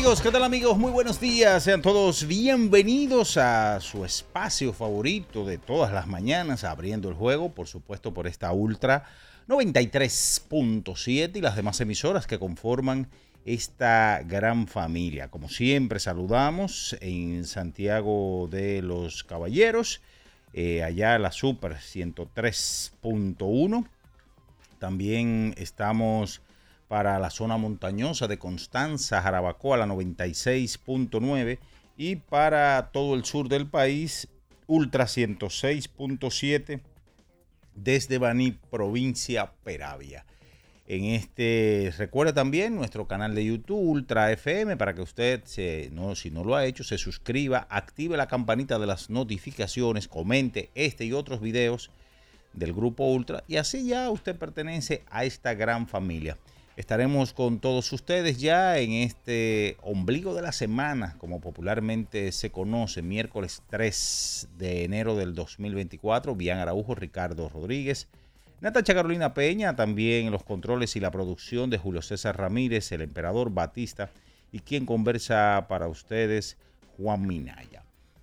Amigos? ¿Qué tal amigos? Muy buenos días. Sean todos bienvenidos a su espacio favorito de todas las mañanas, abriendo el juego, por supuesto, por esta Ultra 93.7 y las demás emisoras que conforman esta gran familia. Como siempre, saludamos en Santiago de los Caballeros, eh, allá la Super 103.1. También estamos para la zona montañosa de Constanza, Jarabacoa, la 96.9 y para todo el sur del país, Ultra 106.7 desde Baní, provincia Peravia. En este, recuerde también nuestro canal de YouTube, Ultra FM, para que usted, se, no, si no lo ha hecho, se suscriba, active la campanita de las notificaciones, comente este y otros videos del Grupo Ultra y así ya usted pertenece a esta gran familia. Estaremos con todos ustedes ya en este ombligo de la semana, como popularmente se conoce, miércoles 3 de enero del 2024. Bian Araujo, Ricardo Rodríguez, Natacha Carolina Peña, también los controles y la producción de Julio César Ramírez, el emperador Batista y quien conversa para ustedes, Juan Minaya.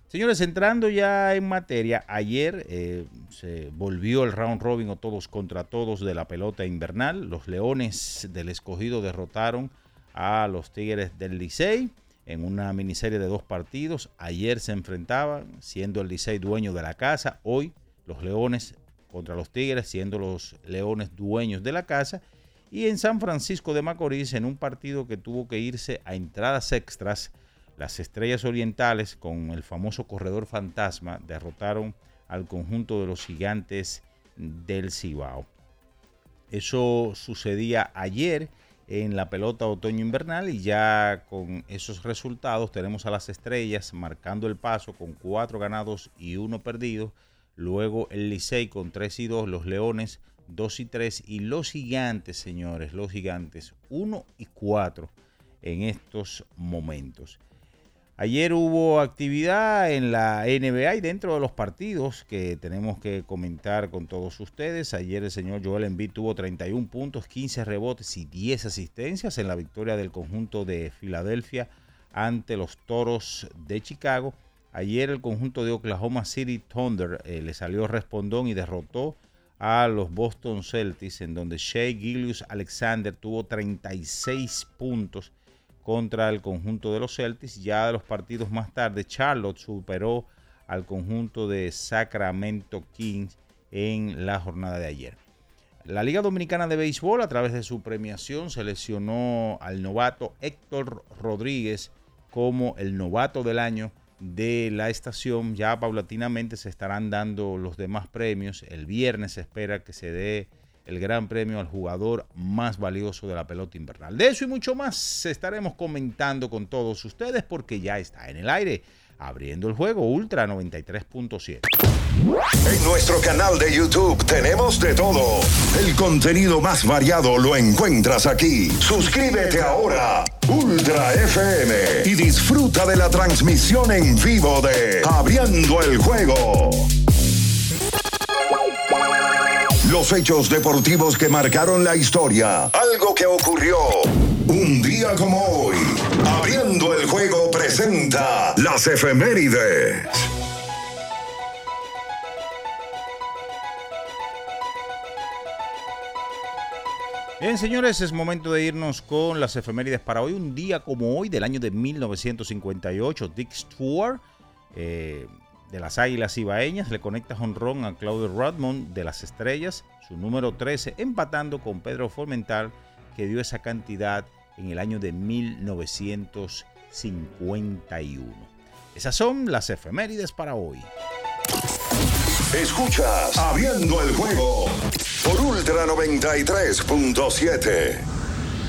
Señores, entrando ya en materia, ayer eh, se volvió el round robin o todos contra todos de la pelota invernal. Los Leones del Escogido derrotaron a los Tigres del Licey en una miniserie de dos partidos. Ayer se enfrentaban, siendo el Licey dueño de la casa. Hoy los Leones contra los Tigres, siendo los Leones dueños de la casa. Y en San Francisco de Macorís, en un partido que tuvo que irse a entradas extras, las Estrellas Orientales, con el famoso corredor fantasma, derrotaron al conjunto de los gigantes del Cibao. Eso sucedía ayer en la pelota otoño-invernal y ya con esos resultados tenemos a las Estrellas marcando el paso con cuatro ganados y uno perdido. Luego el Licey con 3 y 2, los Leones 2 y 3 y los Gigantes, señores, los Gigantes 1 y 4 en estos momentos. Ayer hubo actividad en la NBA y dentro de los partidos que tenemos que comentar con todos ustedes. Ayer el señor Joel Embiid tuvo 31 puntos, 15 rebotes y 10 asistencias en la victoria del conjunto de Filadelfia ante los Toros de Chicago. Ayer el conjunto de Oklahoma City Thunder eh, le salió respondón y derrotó a los Boston Celtics en donde Shea Gilius Alexander tuvo 36 puntos contra el conjunto de los Celtics. Ya de los partidos más tarde, Charlotte superó al conjunto de Sacramento Kings en la jornada de ayer. La Liga Dominicana de Béisbol, a través de su premiación, seleccionó al novato Héctor Rodríguez como el novato del año de la estación. Ya paulatinamente se estarán dando los demás premios. El viernes se espera que se dé el gran premio al jugador más valioso de la pelota invernal. De eso y mucho más estaremos comentando con todos ustedes porque ya está en el aire abriendo el juego Ultra 93.7. En nuestro canal de YouTube tenemos de todo. El contenido más variado lo encuentras aquí. Suscríbete ahora, Ultra FM, y disfruta de la transmisión en vivo de Abriendo el juego. Los hechos deportivos que marcaron la historia. Algo que ocurrió un día como hoy. Abriendo el juego presenta las efemérides. Bien, señores, es momento de irnos con las efemérides para hoy. Un día como hoy, del año de 1958, Dick Stewart, eh, de las Águilas Ibaeñas, le conecta honrón a Claudio Rodmond de las Estrellas, su número 13, empatando con Pedro Formental, que dio esa cantidad en el año de 1951. Esas son las efemérides para hoy. Escuchas Abriendo el juego por Ultra 93.7.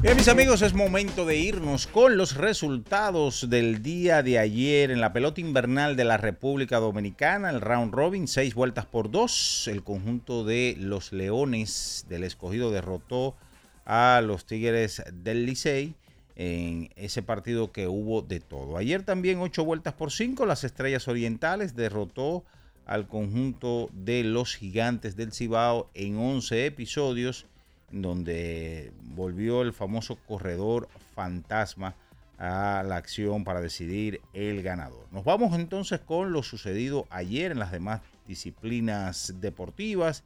Bien, mis amigos, es momento de irnos con los resultados del día de ayer en la pelota invernal de la República Dominicana, el round robin, seis vueltas por dos. El conjunto de los Leones del Escogido derrotó a los Tigres del Licey en ese partido que hubo de todo. Ayer también ocho vueltas por cinco, las Estrellas Orientales derrotó al conjunto de los Gigantes del Cibao en 11 episodios donde volvió el famoso corredor fantasma a la acción para decidir el ganador. Nos vamos entonces con lo sucedido ayer en las demás disciplinas deportivas.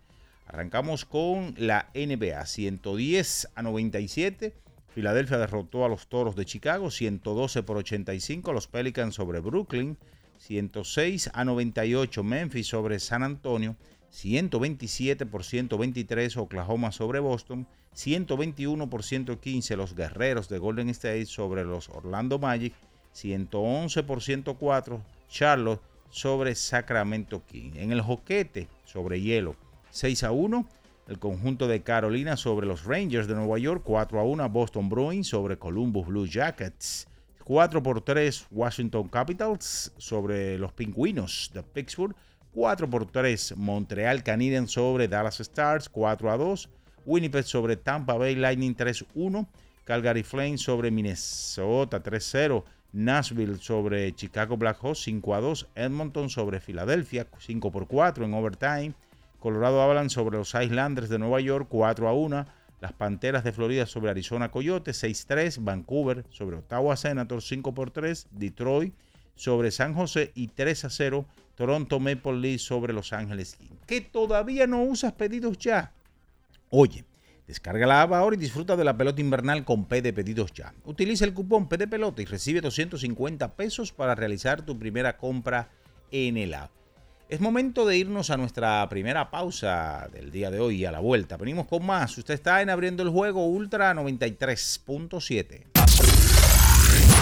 Arrancamos con la NBA 110 a 97. Filadelfia derrotó a los Toros de Chicago 112 por 85. Los Pelicans sobre Brooklyn 106 a 98. Memphis sobre San Antonio 127 por 123 Oklahoma sobre Boston, 121 por 115 los Guerreros de Golden State sobre los Orlando Magic, 111 por 104 Charlotte sobre Sacramento King. En el joquete sobre hielo, 6 a 1 el conjunto de Carolina sobre los Rangers de Nueva York, 4 a 1 Boston Bruins sobre Columbus Blue Jackets, 4 por 3 Washington Capitals sobre los Pingüinos de Pittsburgh, 4 por 3 Montreal Canadiens sobre Dallas Stars 4 a 2, Winnipeg sobre Tampa Bay Lightning 3-1, Calgary Flames sobre Minnesota 3-0, Nashville sobre Chicago Blackhawks 5 a 2, Edmonton sobre Filadelfia 5 por 4 en overtime, Colorado Avalanche sobre los Islanders de Nueva York 4 a 1, las Panteras de Florida sobre Arizona Coyotes 6-3, Vancouver sobre Ottawa Senators 5 por 3, Detroit sobre San José y 3 a 0 Toronto Maple Leafs sobre Los Ángeles ¿Que todavía no usas pedidos ya? Oye, descarga la app ahora y disfruta de la pelota invernal con P de pedidos ya. Utiliza el cupón P de pelota y recibe 250 pesos para realizar tu primera compra en el app. Es momento de irnos a nuestra primera pausa del día de hoy a la vuelta. Venimos con más. Usted está en Abriendo el Juego Ultra 93.7.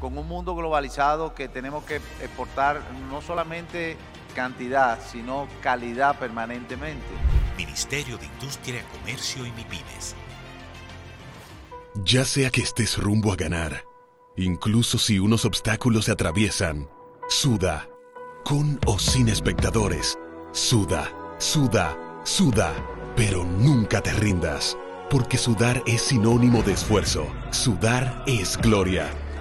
con un mundo globalizado que tenemos que exportar no solamente cantidad, sino calidad permanentemente. Ministerio de Industria, Comercio y MIPINES. Ya sea que estés rumbo a ganar, incluso si unos obstáculos se atraviesan, suda, con o sin espectadores, suda, suda, suda, pero nunca te rindas, porque sudar es sinónimo de esfuerzo, sudar es gloria.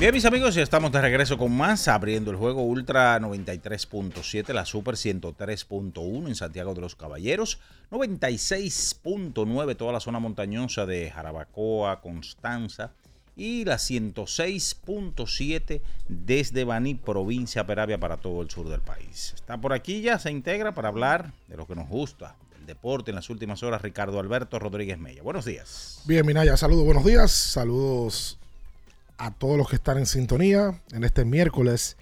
Bien, mis amigos, ya estamos de regreso con más, abriendo el juego Ultra 93.7, la Super 103.1 en Santiago de los Caballeros, 96.9 toda la zona montañosa de Jarabacoa, Constanza y la 106.7 desde Baní, provincia Peravia, para todo el sur del país. Está por aquí ya, se integra para hablar de lo que nos gusta, deporte en las últimas horas, Ricardo Alberto Rodríguez Mella. Buenos días. Bien, Minaya, saludos, buenos días, saludos a todos los que están en sintonía en este miércoles.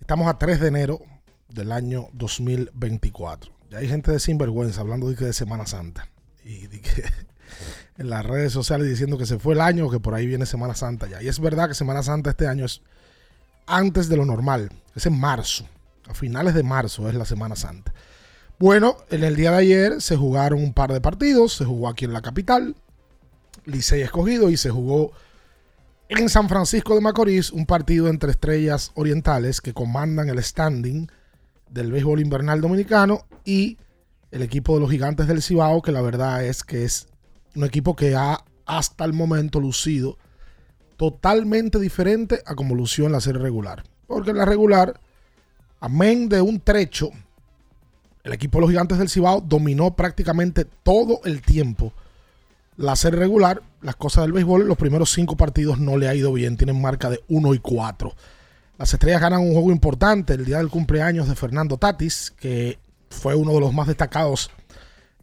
Estamos a 3 de enero del año 2024. Ya hay gente de sinvergüenza hablando de, que de Semana Santa. Y que en las redes sociales diciendo que se fue el año, que por ahí viene Semana Santa ya. Y es verdad que Semana Santa este año es antes de lo normal. Es en marzo. A finales de marzo es la Semana Santa. Bueno, en el día de ayer se jugaron un par de partidos. Se jugó aquí en la capital. Licey escogido y se jugó en San Francisco de Macorís, un partido entre estrellas orientales que comandan el standing del béisbol invernal dominicano y el equipo de los gigantes del Cibao, que la verdad es que es un equipo que ha hasta el momento lucido totalmente diferente a como lució en la serie regular. Porque en la regular, amén de un trecho, el equipo de los gigantes del Cibao dominó prácticamente todo el tiempo la serie regular. Las cosas del béisbol, los primeros cinco partidos no le ha ido bien, tienen marca de 1 y 4. Las estrellas ganan un juego importante el día del cumpleaños de Fernando Tatis, que fue uno de los más destacados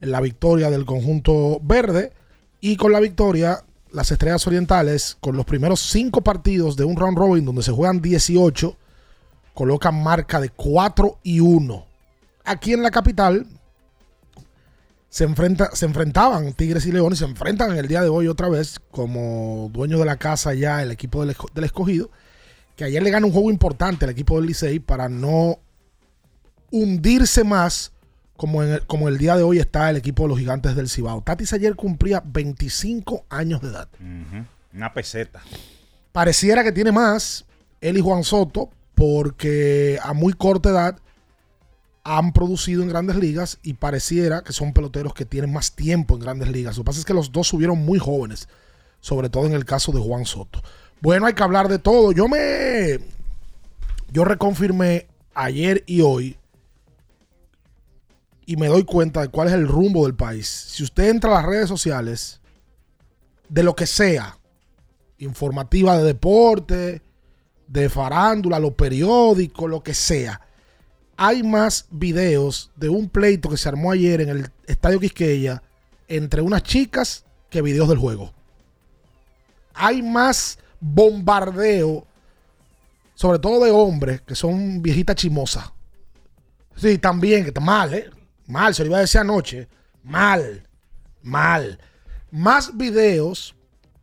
en la victoria del conjunto verde. Y con la victoria, las estrellas orientales, con los primeros cinco partidos de un round robin donde se juegan 18, colocan marca de 4 y 1. Aquí en la capital se, enfrenta, se enfrentaban Tigres y Leones, se enfrentan en el día de hoy otra vez como dueño de la casa ya el equipo del, del escogido que ayer le gana un juego importante al equipo del Licey para no hundirse más como, en el, como el día de hoy está el equipo de los gigantes del Cibao. Tatis ayer cumplía 25 años de edad. Una peseta. Pareciera que tiene más él y Juan Soto porque a muy corta edad han producido en grandes ligas y pareciera que son peloteros que tienen más tiempo en grandes ligas. Lo que pasa es que los dos subieron muy jóvenes, sobre todo en el caso de Juan Soto. Bueno, hay que hablar de todo. Yo me. Yo reconfirmé ayer y hoy. Y me doy cuenta de cuál es el rumbo del país. Si usted entra a las redes sociales, de lo que sea, informativa de deporte, de farándula, los periódicos, lo que sea, hay más videos de un pleito que se armó ayer en el Estadio Quisqueya entre unas chicas que videos del juego. Hay más bombardeo, sobre todo de hombres que son viejitas chimosas. Sí, también, que está mal, ¿eh? Mal, se lo iba a decir anoche. Mal, mal. Más videos.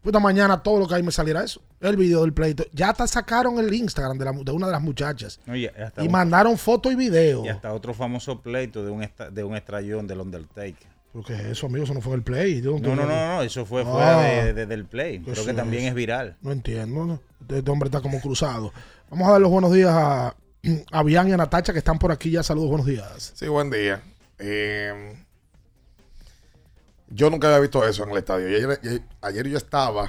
Puta mañana todo lo que hay me saliera eso. El video del pleito. Ya hasta sacaron el Instagram de, la, de una de las muchachas. Y un, mandaron foto y video. Y hasta otro famoso pleito de un, esta, de un estrellón del Undertaker. Porque eso, amigo, eso no fue el play. No, no, no, no, eso fue ah, fuera de, de, del play. Creo que también es, es viral. No entiendo, ¿no? Este hombre está como cruzado. Vamos a dar los buenos días a, a Bian y a Natacha que están por aquí ya. Saludos, buenos días. Sí, buen día. Eh, yo nunca había visto eso en el estadio. Ayer, yo estaba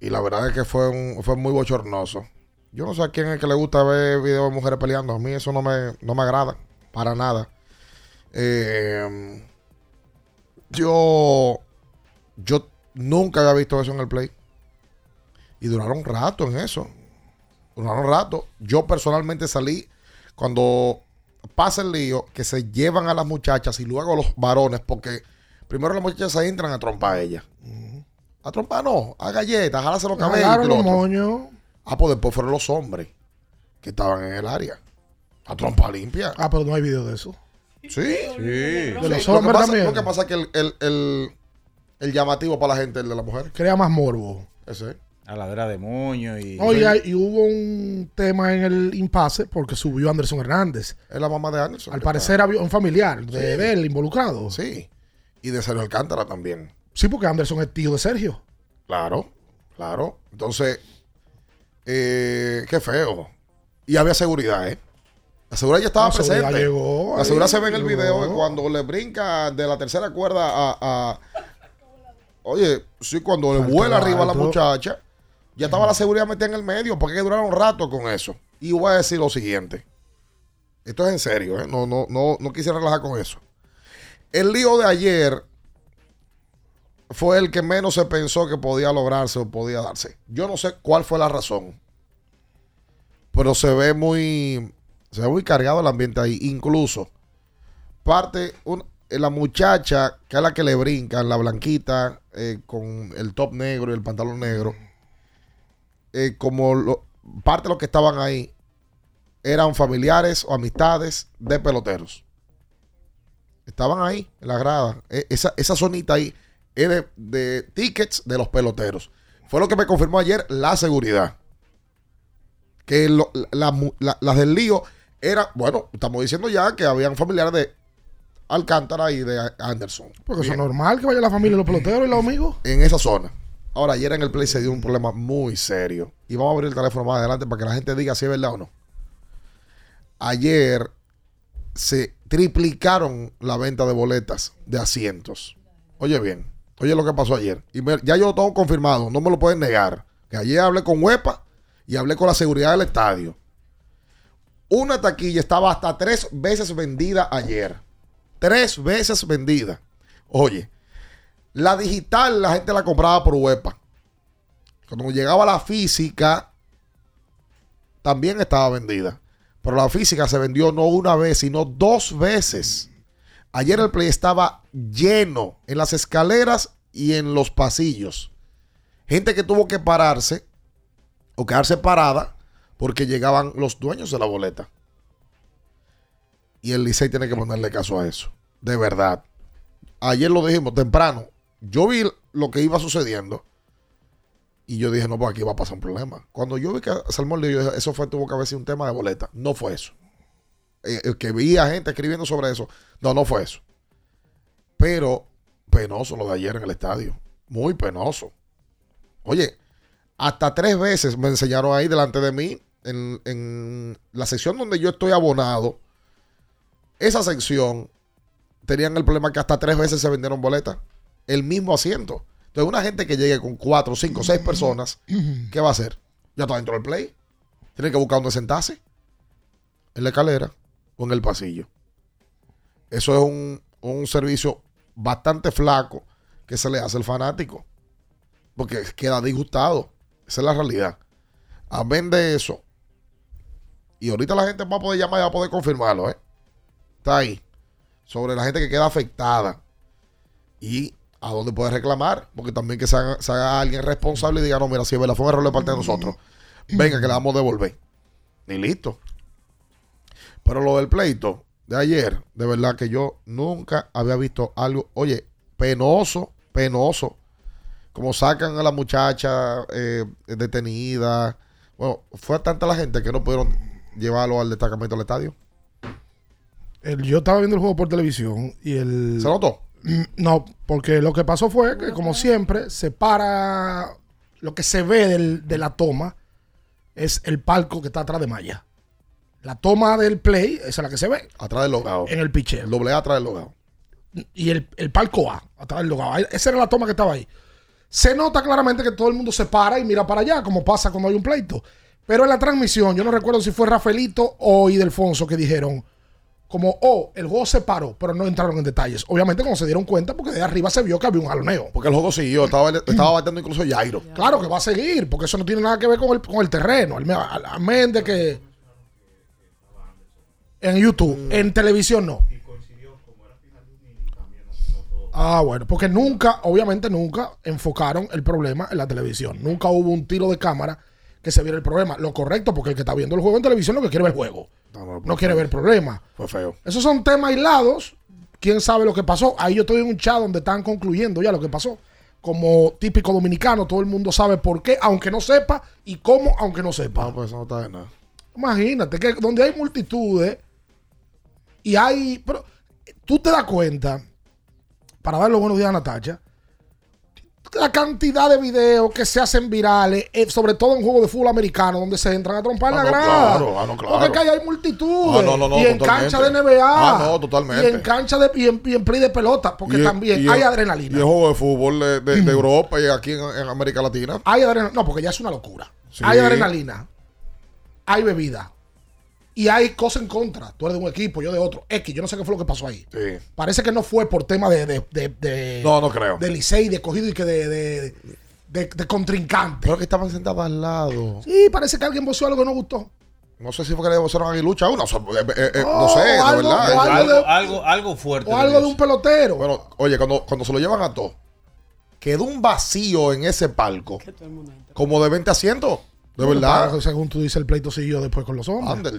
y la verdad es que fue, un, fue muy bochornoso. Yo no sé a quién es que le gusta ver videos de mujeres peleando. A mí eso no me, no me agrada para nada. Eh, yo, yo nunca había visto eso en el Play. Y duraron un rato en eso. Duraron un rato. Yo personalmente salí cuando pasa el lío que se llevan a las muchachas y luego a los varones, porque primero las muchachas se entran a trompar a ellas. A trompar no, a galletas, a jalarse los cabellos. los moños. Ah, pues después fueron los hombres que estaban en el área. A trompa limpia. Ah, pero no hay video de eso. Sí. Sí. De los Lo que, hombres pasa, también. lo que pasa es que el, el, el, el llamativo para la gente es el de la mujer. Crea más morbo. Ese. A ladera de moño y. Oye, y, y hubo un tema en el impasse porque subió Anderson Hernández. Es la mamá de Anderson. Al parecer está- había un familiar de, Sí. de él involucrado. Sí. Y de Sergio Alcántara también. Sí, porque Anderson es tío de Sergio. Claro, claro. Entonces, eh, qué feo. Y había seguridad, ¿eh? La seguridad ya estaba La seguridad presente. llegó, la seguridad ahí se ve en el video que cuando le brinca de la tercera cuerda a. a- oye, sí, cuando le vuela arriba a la muchacha, ya estaba la seguridad metida en el medio, porque hay que durar un rato con eso. Y voy a decir lo siguiente. Esto es en serio, ¿eh? No, no, no, no quise relajar con eso. El lío de ayer fue el que menos se pensó que podía lograrse o podía darse. Yo no sé cuál fue la razón. Pero se ve muy. Se ve muy cargado el ambiente ahí. Incluso, parte. un- la muchacha, que es la que le brincan, la blanquita, eh, con el top negro y el pantalón negro. eh, como lo- parte de los que estaban ahí eran familiares o amistades de peloteros. Estaban ahí, en la grada. E- Esa, esa zonita ahí es de, de tickets de los peloteros. Fue lo que me confirmó ayer la seguridad. Que lo- la- la- las del lío eran, bueno, estamos diciendo ya que habían familiares de Alcántara y de Anderson. Porque eso es normal que vaya la familia, los peloteros y los amigos. En esa zona. Ahora, ayer en el play se dio un problema muy serio. Y vamos a abrir el teléfono más adelante para que la gente diga si es verdad o no. Ayer se triplicaron la venta de boletas de asientos. Oye bien, oye lo que pasó ayer. Y ya yo lo tengo confirmado, no me lo pueden negar. Que ayer hablé con Huepa y hablé con la seguridad del estadio. Una taquilla estaba hasta tres veces vendida ayer. Tres veces vendida. Oye, la digital la gente la compraba por Huepa. Cuando llegaba la física, también estaba vendida. Pero la física se vendió no una vez, sino dos veces. Ayer el play estaba lleno en las escaleras y en los pasillos. Gente que tuvo que pararse o quedarse parada porque llegaban los dueños de la boleta. Y el Licey tiene que ponerle caso a eso. De verdad. Ayer lo dijimos temprano. Yo vi lo que iba sucediendo. Y yo dije, no, pues aquí va a pasar un problema. Cuando yo vi que Salmón le yo dije, eso fue, tuvo que haber sido un tema de boleta. No fue eso. Eh, el que vi a gente escribiendo sobre eso. No, no fue eso. Pero penoso lo de ayer en el estadio. Muy penoso. Oye, hasta tres veces me enseñaron ahí delante de mí, en, en la sección donde yo estoy abonado, esa sección tenían el problema que hasta tres veces se vendieron boletas. El mismo asiento. Entonces, una gente que llegue con cuatro, cinco, seis personas, ¿qué va a hacer? Ya está dentro del play. Tiene que buscar donde sentarse. En la escalera o en el pasillo. Eso es un, un servicio bastante flaco que se le hace al fanático. Porque queda disgustado. Esa es la realidad. Amén de eso. Y ahorita la gente va a poder llamar y va a poder confirmarlo, ¿eh? Está ahí. Sobre la gente que queda afectada. Y a dónde puede reclamar. Porque también que se haga, se haga alguien responsable y diga, no, mira, si es verdad, fue un error de parte de nosotros. Venga, que la vamos a devolver. Y listo. Pero lo del pleito de ayer, de verdad que yo nunca había visto algo, oye, penoso, penoso. Como sacan a la muchacha eh, detenida. Bueno, fue tanta la gente que no pudieron llevarlo al destacamento del estadio. El- yo estaba viendo el juego por televisión y el... ¿Se notó? No, porque lo que pasó fue que, como siempre, se para. Lo que se ve del- de la toma es el palco que está atrás de Maya. La toma del play, esa es la que se ve. Atrás del logado. En el picheo. El doble A atrás del logado. Y el, el palco A, atrás del logado. Esa era la toma que estaba ahí. Se nota claramente que todo el mundo se para y mira para allá, como pasa cuando hay un pleito. Pero en la transmisión, yo no recuerdo si fue Rafaelito o Idelfonso que dijeron, como, oh, el juego se paró, pero no entraron en detalles. Obviamente, cuando se dieron cuenta, porque de arriba se vio que había un jaloneo. Porque el juego siguió, estaba, estaba batiendo incluso Jairo. Claro que va a seguir, porque eso no tiene nada que ver con el, con el terreno. Amén de que. En YouTube, en televisión no. Ah, bueno, porque nunca, obviamente nunca enfocaron el problema en la televisión. Nunca hubo un tiro de cámara que se viera el problema. Lo correcto, porque el que está viendo el juego en televisión lo que quiere ver el juego. No quiere ver el problema. Fue feo. Esos son temas aislados. ¿Quién sabe lo que pasó? Ahí yo estoy en un chat donde están concluyendo ya lo que pasó. Como típico dominicano, todo el mundo sabe por qué, aunque no sepa, y cómo, aunque no sepa. No, pues eso no está de nada. Imagínate que donde hay multitudes y hay. Pero tú te das cuenta, para dar los buenos días a Natacha, la cantidad de videos que se hacen virales, eh, sobre todo en juegos de fútbol americano, donde se entran a trompar Ah, la no, grada. claro, ah, no, claro. Porque acá hay multitudes. Ah, no, no, no, y en totalmente. cancha de NBA. Ah, no, totalmente. Y en cancha de. Y en, y en play de pelota, porque Y también y hay el- adrenalina. Y el juego de fútbol de, de- de Europa y aquí en, en América Latina. Hay adrenalina. No, porque ya es una locura. Sí. Hay adrenalina. Hay bebida. Y hay cosas en contra. Tú eres de un equipo, yo de otro. X, yo no sé qué fue lo que pasó ahí. Sí. Parece que no fue por tema de. de, de, de- No, no creo. De Licey, de cogido y que de. de, de- de contrincante. Pero que estaban sentados al lado. Sí, parece que alguien voció algo que no gustó. No sé si fue que le vocearon a Aguilucha a uno. o sea, eh, eh, eh, Oh, no sé, de algo- verdad. algo Algo, de- algo, algo fuerte. O algo de un pelotero. Bueno, oye, cuando, cuando se lo llevan a todo, quedó un vacío en ese palco. Como de 20 asientos. De verdad. Para- Según tú dices, el pleito siguió después con los hombres.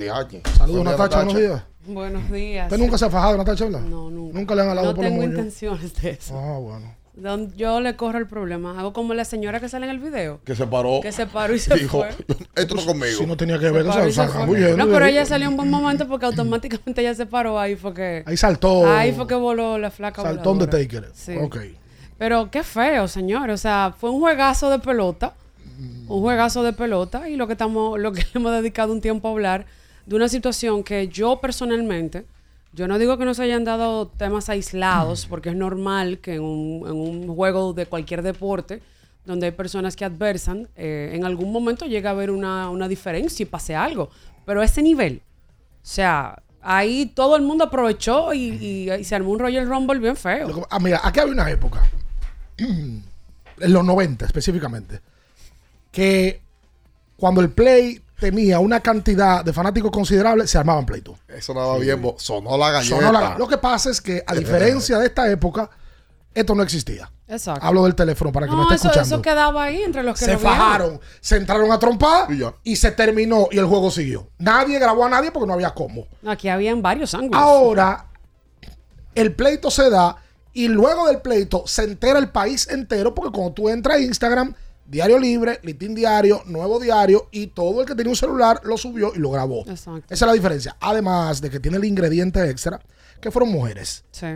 Saludos, Natacha. Buenos días. Buenos días. ¿Usted nunca se ha fajado, Natacha, verdad? No, nunca. Nunca le han alado No por los tengo moños. intenciones de eso. Ah, bueno. Don- Yo le corro el problema. Hago como la señora que sale en el video. Que se paró. Que se paró y se Dijo, fue. esto no conmigo. Si no tenía que Se ver, se se está fue. huyendo No, de pero ella salió en buen momento porque automáticamente ella se paró. Ahí fue que. Ahí saltó. Ahí fue que voló la flaca. Saltó voladora. Undertaker. Sí. Ok. Pero qué feo, señor. O sea, fue un juegazo de pelota. Un juegazo de pelota. Y lo que estamos, lo que hemos dedicado un tiempo a hablar de una situación que yo personalmente Yo no digo que no se hayan dado temas aislados, porque es normal que en un, en un juego de cualquier deporte, donde hay personas que adversan, eh, en algún momento llega a haber una, una diferencia y pase algo. Pero ese nivel, o sea, ahí todo el mundo aprovechó y, y- y se armó un Royal Rumble bien feo. Ah, mira, aquí había una época, en los 90 específicamente, que cuando el Play tenía una cantidad de fanáticos considerable, se armaban pleitos. Eso nada bien, bo- sonó la galleta. Sonó la- Lo que pasa es que, a diferencia de esta época, esto no existía. Exacto. Hablo del teléfono para que me No, esté eso, escuchando. eso quedaba ahí entre los que se lo vieron. fajaron, se entraron a trompar y, se terminó y el juego siguió. Nadie grabó a nadie porque no había cómo. Aquí habían varios ángulos. Ahora, el pleito se da y luego del pleito se entera el país entero porque cuando tú entras a Instagram, Diario Libre, Litín Diario, Nuevo Diario y todo el que tenía un celular lo subió y lo grabó. Exacto. Esa es la diferencia. Además de que tiene el ingrediente extra que fueron mujeres. Sí.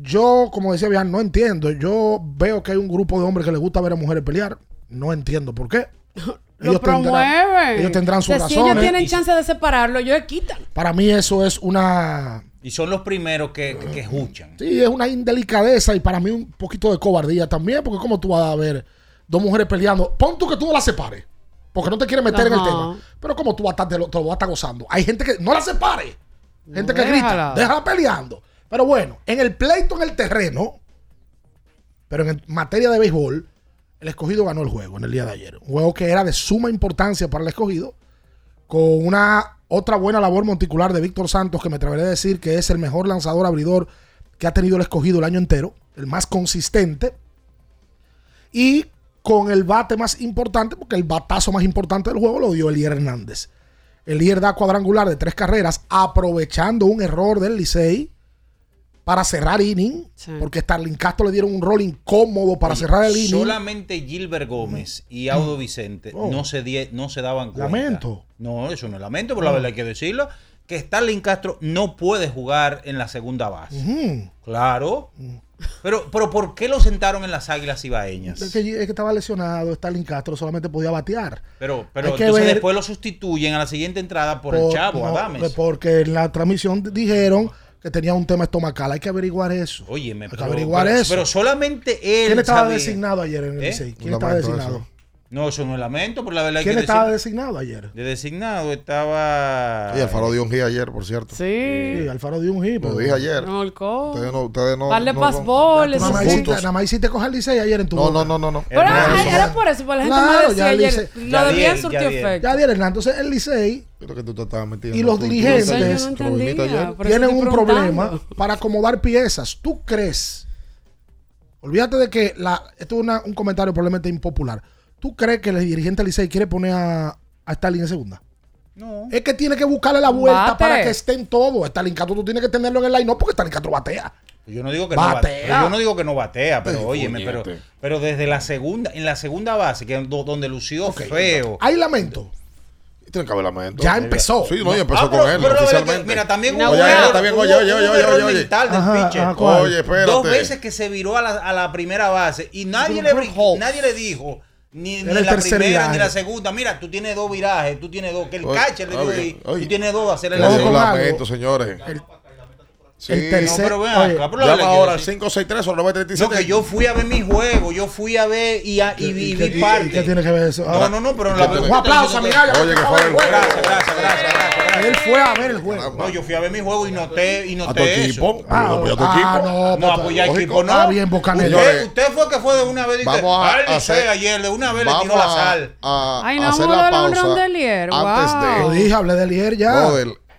Yo, como decía bien, no entiendo. Yo veo que hay un grupo de hombres que les gusta ver a mujeres pelear. No entiendo por qué. Lo promueven. ellos tendrán sus O sea, Si razones. ellos tienen Y chance de separarlo, ellos le quitan. Para mí eso es una... Y son los primeros que, que, que escuchan. Sí, es una indelicadeza y para mí un poquito de cobardía también, porque como tú vas a ver dos mujeres peleando, pon tú que tú no las separes, porque no te quieres meter en el tema, pero como tú vas a estar, te lo, te lo vas a estar gozando. Hay gente que no la separe, gente que grita, déjala peleando. Pero bueno, en el pleito en el terreno, pero en materia de béisbol, el escogido ganó el juego en el día de ayer. Un juego que era de suma importancia para el escogido, con una otra buena labor monticular de Víctor Santos, que me atreveré a decir que es el mejor lanzador abridor que ha tenido el escogido el año entero, el más consistente. Y con el bate más importante, porque el batazo más importante del juego lo dio Elier Hernández. Elier da cuadrangular de tres carreras, aprovechando un error del Licey para cerrar inning, porque Starling Castro le dieron un rol incómodo para Oye, cerrar el inning. Solamente Gilbert Gómez y Audo Vicente Oh. no, se die- no se daban cuenta. Lamento. No, eso no es lamento, pero la Oh. verdad hay que decirlo. Que Starling Castro no puede jugar en la segunda base. Claro. Pero, pero ¿por qué lo sentaron en las Águilas Ibaeñas? Es que, es que estaba lesionado, Starling Castro solamente podía batear. Pero, pero entonces ver- después lo sustituyen a la siguiente entrada por, el Chavo, no, Adames. Porque en la transmisión dijeron que tenía un tema estomacal. Hay que averiguar eso. Óyeme, Hay que pero, averiguar pero- eso. pero solamente él ¿Quién estaba sabía. designado ayer en el ¿Eh? ¿Quién estaba designado? eso. No, eso no es lamento, pero la verdad ¿Quién que estaba decir- designado ayer? De designado estaba. Y Alfaro dio un hit ayer, por cierto. Sí, Alfaro dio un hit. Lo pero- dije ayer. No, alcohol. Ustedes no, ustedes no. Par de no- pasboles, Nada más, hiciste, nada más hiciste coger el Licey ayer en tu No, boca. no, no, no, no. Pero era, era por eso, porque la gente Claro, decía ayer, dice- lo de bien surtió efecto. Ya dieron, entonces el Licey Creo que tú te estabas metiendo. y los dirigentes por tienen un problema para acomodar piezas. ¿Tú crees? Olvídate de que la, esto es una- un comentario probablemente impopular. ¿Tú crees que el dirigente Licey quiere poner a, a Stalin en segunda? No. Es que tiene que buscarle la vuelta Bate. para que estén todos. Stalin Castro tú tienes que tenerlo en el line, no porque Stalin Castro batea. Yo no digo que no Batea. Yo no digo que no batea, pero Ay, óyeme, pero, pero desde la segunda, en la segunda base, que donde lució feo. Hay lamento. Tiene que haber lamento. Ya empezó. Sí, no, y empezó Ah, pero- con él, pero la verdad es que, oficialmente. mira, también Una hubo Oye, error- oye, oye, oye, oye, oye. mental del Ajá, pitcher. ajá, ¿cuál? Oye, espérate. Dos veces que se viró a la, a la primera base y nadie le, nadie le dijo, ni, ni la primera viraje. ni la segunda, mira, tú tienes dos virajes, tú tienes dos, que el Oye, catcher le oye, ahí, oye. tú tienes dos, hacerle la lamento, señores. Sí. el tercer- No, pero ven Oye, acá, Llama ahora al sí. 563 o 937. No, que yo fui a ver mi juego, yo fui a ver y, a- y, vi- ¿Y y vi y- parte. qué tiene que ver eso? No, no, no, pero la Un aplauso a mi gallo. Oye, que fue el juego. Gracias, gracias, gracias, gracias. Él fue a ver el juego. No, yo fui a ver mi juego y noté, y A tu noté equipo. eso. Ah, a tu ah, equipo. no, No, apoyar Lógico. equipo no. Ah, bien, Bocanero. Usted, usted fue que fue de una vez y Vamos a, "Ay, Licey hacer. ayer de una vez le tiró la a- sal. a- Ay, no a hacer a la de pausa antes Wow. Lo de. dije, hablé de Lier ya.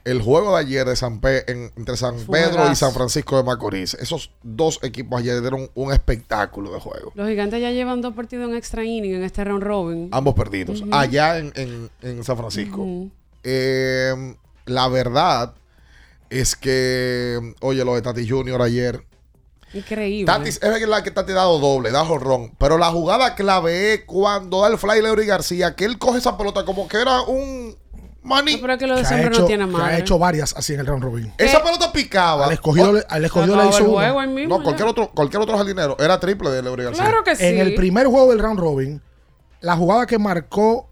El juego de ayer de San Pe- en- entre San Pedro y. San Francisco de Macorís, esos dos equipos ayer dieron un espectáculo de juego. Los gigantes ya llevan dos partidos en extra inning en este round robin. Ambos perdidos. Allá en, en- en San Francisco. Eh, la verdad es que, oye, lo de Tati Junior ayer. Increíble. Tati es verdad que Tati ha dado doble, da jorrón. Pero la jugada clave es cuando da el fly Leury García, que él coge esa pelota como que era un maní. No, pero es que lo de Que ha, siempre hecho, no tiene que madre. ha hecho varias así en el round robin. Esa pelota picaba. Al escogido, le- al escogido le hizo el una. juego ahí mismo, No, cualquier otro, cualquier otro jardinero. Era triple de Leury García. Claro que sí. En el primer juego del round robin, la jugada que marcó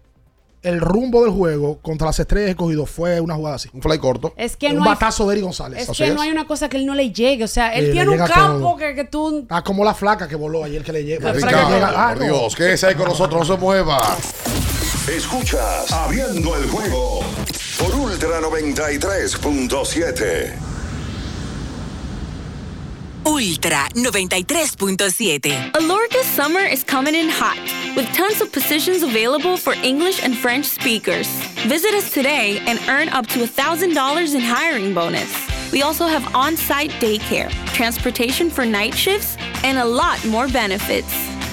el rumbo del juego contra las estrellas escogido fue una jugada así. Un fly corto. Es que un no hay- batazo de Eri González. Es Así que es. no hay una cosa que él no le llegue. O sea, él Eh, le tiene un llega campo todo. que, que tú. Ah, como la flaca que voló ayer que le llega. Ricardo, por. Dios, quédese ahí con nosotros, no se mueva. Escuchas Abriendo el juego por Ultra 93.7. Ultra 93.7. Alorca's summer is coming in hot, with tons of positions available for English and French speakers. Visit us today and earn up to $1,000 in hiring bonus. We also have on site daycare, transportation for night shifts, and a lot more benefits.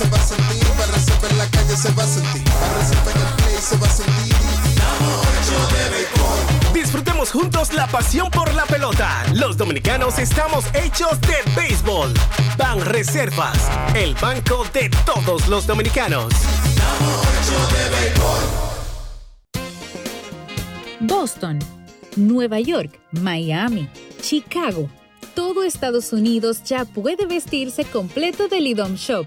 se va a sentir, para reserva en la calle se va a sentir, para reserva en el play se va a sentir. Disfrutemos juntos la pasión por la pelota. Los dominicanos estamos hechos de béisbol. Ban Reservas, el banco de todos los dominicanos. Boston, Nueva York, Miami, Chicago. Todo Estados Unidos ya puede vestirse completo del IDOM Shop.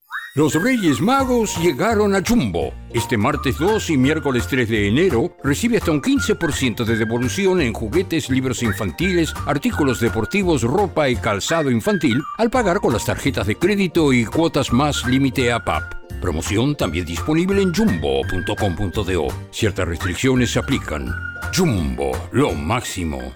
Los Reyes Magos llegaron a Jumbo. Este martes 2 y miércoles 3 de enero recibe hasta un 15% de devolución en juguetes, libros infantiles, artículos deportivos, ropa y calzado infantil al pagar con las tarjetas de crédito y cuotas más límite APAP. Promoción también disponible en jumbo.com.do. Ciertas restricciones se aplican. Jumbo, lo máximo.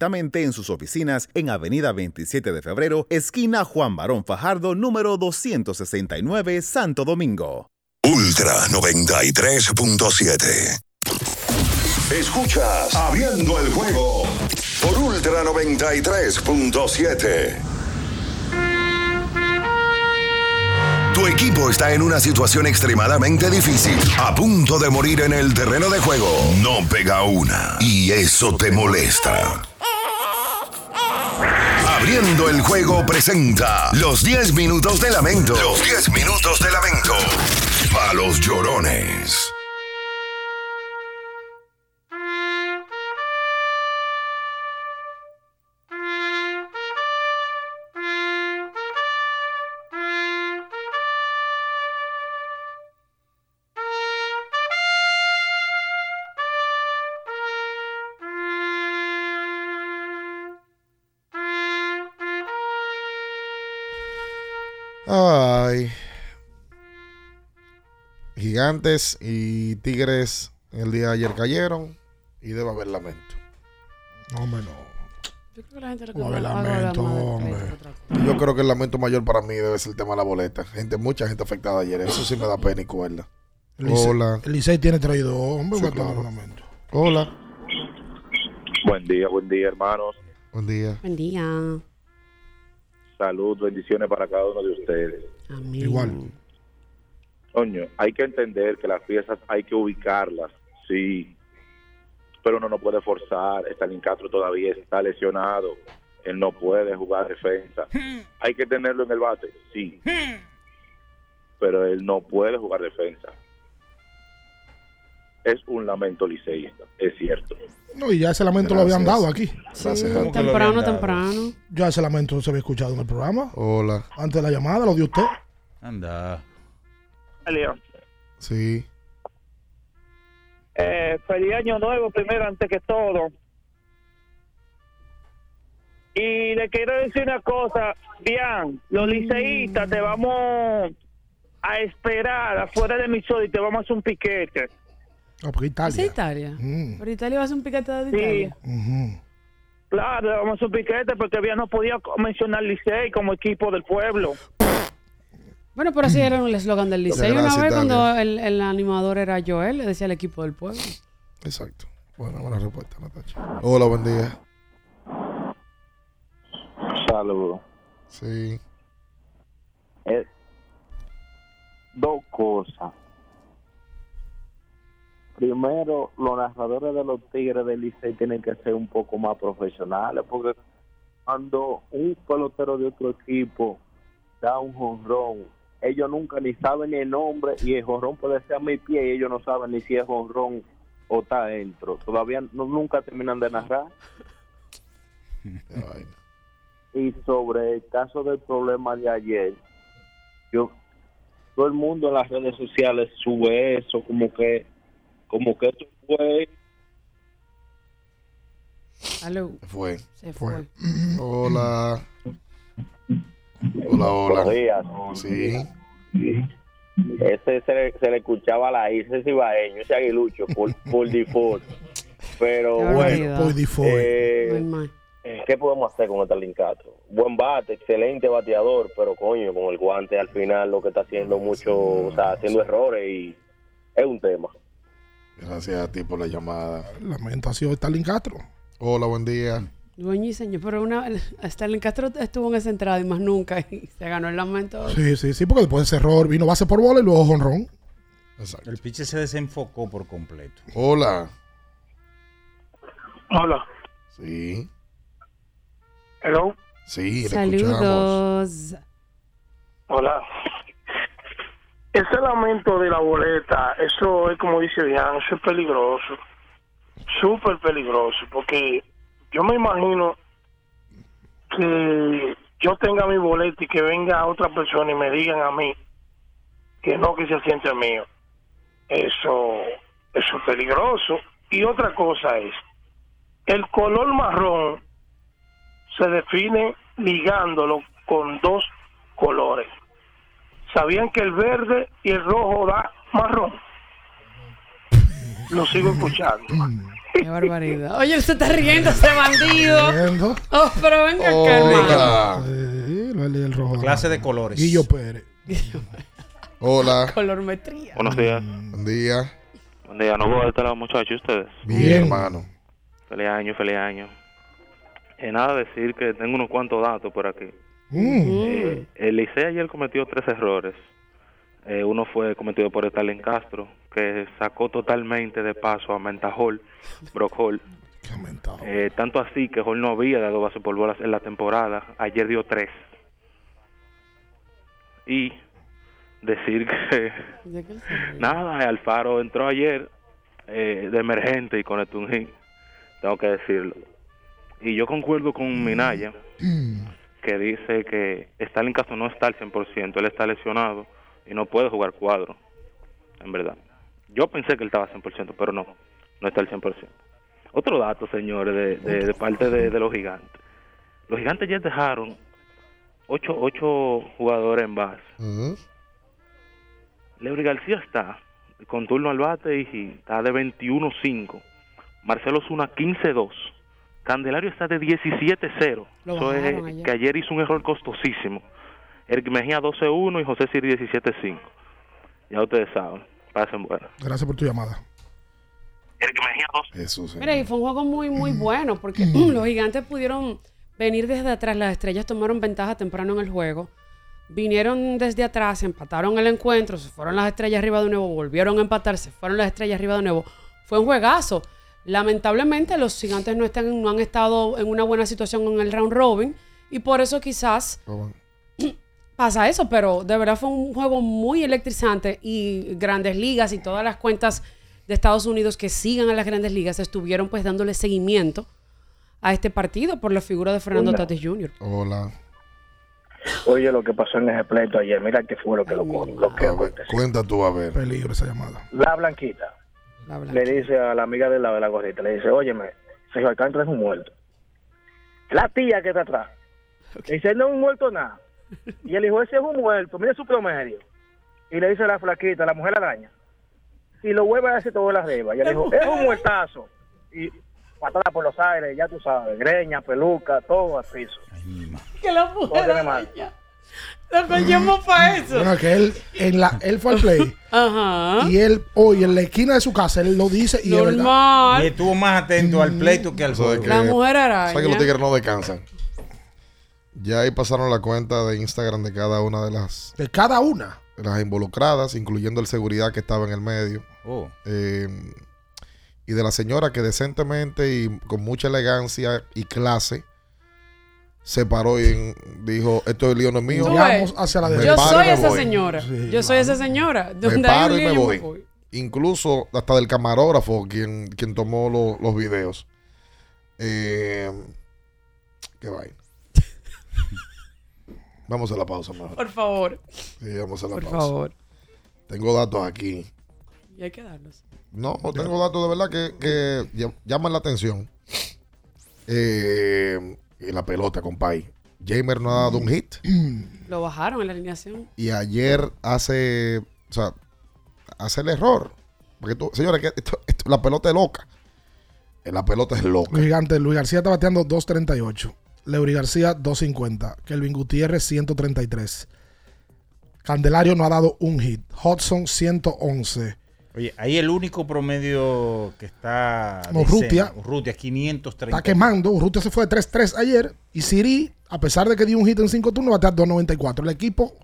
en sus oficinas en Avenida 27 de Febrero esquina Juan Barón Fajardo, número 269, Santo Domingo. Ultra 93.7. Escuchas Abriendo el juego por Ultra 93.7. Tu equipo está en una situación extremadamente difícil, a punto de morir en el terreno de juego. No pega una y eso te molesta. Abriendo el juego presenta los 10 minutos de lamento. Los 10 minutos de lamento. A los llorones. Gigantes y Tigres el día de ayer cayeron y debe haber lamento. No, hombre, no. Yo creo que la gente lo que va va lamento, hombre. Yo creo que el lamento mayor para mí debe ser el tema de la boleta. Gente, mucha gente afectada ayer. Eso sí me da pena y cuerda. Hola. El Licey tiene traído, hombre, Sí, claro. lamento. Hola. Buen día, buen día, hermanos. Buen día. Buen día. Salud, bendiciones para cada uno de ustedes. Igual. Coño, hay que entender que las piezas hay que ubicarlas, sí. Pero uno no puede forzar. Stalin Castro todavía está lesionado. Él no puede jugar defensa. Hay que tenerlo en el bate, sí. Pero él no puede jugar defensa. Es un lamento liceísta, es cierto. No, y ya ese lamento lo habían dado aquí. Gracias, ¿Cómo que lo Temprano, temprano. Ya ese lamento no se había escuchado en el programa. Hola. Antes de la llamada, lo dio usted. Anda. Sí. Eh, feliz año nuevo primero antes que todo. Y le quiero decir una cosa, bien, los liceístas te vamos a esperar afuera de mi show y te vamos a hacer un piquete. No, porque ¿Es Italia. Italia? Mm. ¿Pero Italia va a hacer un piquete de Sí. Italia? Ujú. Claro, le vamos a hacer un piquete porque bien no podía mencionar Licey como equipo del pueblo. Bueno, pero así era el eslogan del Licey. Una vez cuando el, el animador era Joel, le decía el equipo del pueblo. Exacto. Buena, buena respuesta, Natacha. Hola, buen día. Saludos. Sí. Eh, dos cosas. Primero, los narradores de los Tigres del Licey tienen que ser un poco más profesionales, porque cuando un pelotero de otro equipo da un jonrón, ellos nunca ni saben ni el nombre y el jonrón puede ser a mi pie y ellos no saben ni si es jonrón o está adentro. Todavía no, nunca terminan de narrar. Y sobre el caso del problema de ayer, yo todo el mundo en las redes sociales sube eso como que como que esto fue Aló. Fue. Se fue. Hola. Hola, hola. Buenos días. Sí. Ese se le, se le escuchaba a la isla ese ibaeño, ese aguilucho, por, por default. Pero bueno. Por default. eh, mal. ¿qué podemos hacer con el Castro? Buen bate, excelente bateador, pero coño, con el guante al final lo que está haciendo mucho, o sea, haciendo errores y es un tema. Gracias a ti por la llamada. Lamentación de Stalin Castro. Hola, buen día. Dueño y señor. Pero una, Stalin Castro estuvo en esa entrada y más nunca. Y se ganó el lamento. Sí, sí, sí, porque después de ese error vino base por bola y luego jonrón. Exacto. El pitcher se desenfocó por completo. Hola. Hola. Sí. Hello. Sí, le escuchamos. Saludos. Hola. Ese lamento de la boleta, eso es como dice Diana, eso es peligroso. Súper peligroso, porque yo me imagino que yo tenga mi boleta y que venga otra persona y me digan a mí que no, que se siente mío. Eso, eso es peligroso. Y otra cosa es, el color marrón se define ligándolo con dos colores. ¿Sabían que el verde y el rojo da marrón? Lo sigo escuchando. Qué barbaridad. Oye, él se está riendo, ese bandido. Riendo. Oh, pero venga acá, hermano. Sí, lo leí el rojo. Clase de colores. Guillo Pérez. Hola. Colormetría. Buenos días. Buen día. Buen día. No voy a estar los muchachos ustedes. Bien, hermano. Feliz año, feliz año. Eh, nada, decir que tengo unos cuantos datos por aquí. Mm. Eh, el Licey ayer cometió tres errores. Eh, uno fue cometido por Stalin Castro, que sacó totalmente de paso a Mentajol, Brock Hall. Eh, tanto así que Hall no había dado base por bolas en la temporada. Ayer dio tres. Y decir que nada, Alfaro entró ayer eh, de emergente y conectó un hit. Tengo que decirlo. Y yo concuerdo con Minaya, que dice que Stalin Castro no está al 100%, él está lesionado y no puede jugar cuadro, en verdad. Yo pensé que él estaba al 100%, pero no, no está al 100%. Otro dato, señores, de, de, de parte de, de los gigantes. Los gigantes ya dejaron ocho, ocho jugadores en base. Leury García está con turno al bate y está de 21-5. Marcelo Zuna 15-2. Candelario está de 17-0. Lo Eso es que ayer hizo un error costosísimo. Eric Mejía 12-1 y José Siri 17-5. Ya ustedes saben. Pasen buenas. Gracias por tu llamada. Jesús. Mira, y fue un juego muy, muy bueno porque los gigantes pudieron venir desde atrás. Las estrellas tomaron ventaja temprano en el juego. Vinieron desde atrás, empataron el encuentro, se fueron las estrellas arriba de nuevo, volvieron a empatar, se fueron las estrellas arriba de nuevo. Fue un juegazo. Lamentablemente los gigantes no, están, no han estado en una buena situación en el round robin y por eso quizás pasa eso, pero de verdad fue un juego muy electrizante y grandes ligas y todas las cuentas de Estados Unidos que sigan a las grandes ligas estuvieron pues dándole seguimiento a este partido por la figura de Fernando Hola. Tatis Jr. Hola. Oye, lo que pasó en ese pleito ayer, mira qué fue lo que, lo, lo que aconteció. Cuenta tú, a ver. Peligro esa llamada. La Blanquita le dice a la amiga del lado de la gorrita, le dice, óyeme, Sergio Alcántara es un muerto. La tía que está atrás. Le dice, no es un muerto nada. Y él dijo, ese es un muerto, mire su promedio. Y le dice a la flaquita, la mujer araña, si lo vuelve a hacer todo las deba. Y él dijo, es un muertazo. Y patada por los aires, ya tú sabes, greña, peluca, todo al piso. Que la tiene mal. Lo cogemos para eso. Bueno, que él, en la, él fue al play. Ajá. Y él, hoy en la esquina de su casa, él lo dice y es verdad. Normal. Y estuvo más atento al pleito que al juego. La mujer araña. ¿Sabes que los tigres no descansan? Ya ahí pasaron la cuenta de Instagram de cada una de las, De cada una. de las involucradas, incluyendo el seguridad que estaba en el medio. Oh. Eh, y de la señora que decentemente y con mucha elegancia y clase se paró y en- dijo, esto es lío no es mío. Vamos hacia la Me Yo soy me esa voy. señora. yo soy esa señora. Me hay paro y me voy. me voy. Incluso hasta del camarógrafo quien, quien tomó lo- los videos. Eh, qué vaina. Vamos a la pausa, mejor. Por favor. Sí, vamos a la Por pausa. favor. Tengo datos aquí. Y hay que darlos. No, tengo datos de verdad que, que ll- llaman la atención. Eh, y la pelota, compay. Jamer no ha dado un hit. Lo bajaron en la alineación. Y ayer hace. O sea, hace el error. Porque tú, señores, que esto- esto- la pelota es loca. Eh, La pelota es loca. Los gigantes, Luis García está bateando 2.38. Leury García 2.50. Kelvin Gutiérrez 133. Candelario no ha dado un hit. Hudson 111. Oye, ahí el único promedio que está. Urrutia. Urrutia, 530. Está quemando. Urrutia se fue de 3-3 ayer. Y Siri, a pesar de que dio un hit en 5 turnos, batea 2.94. El equipo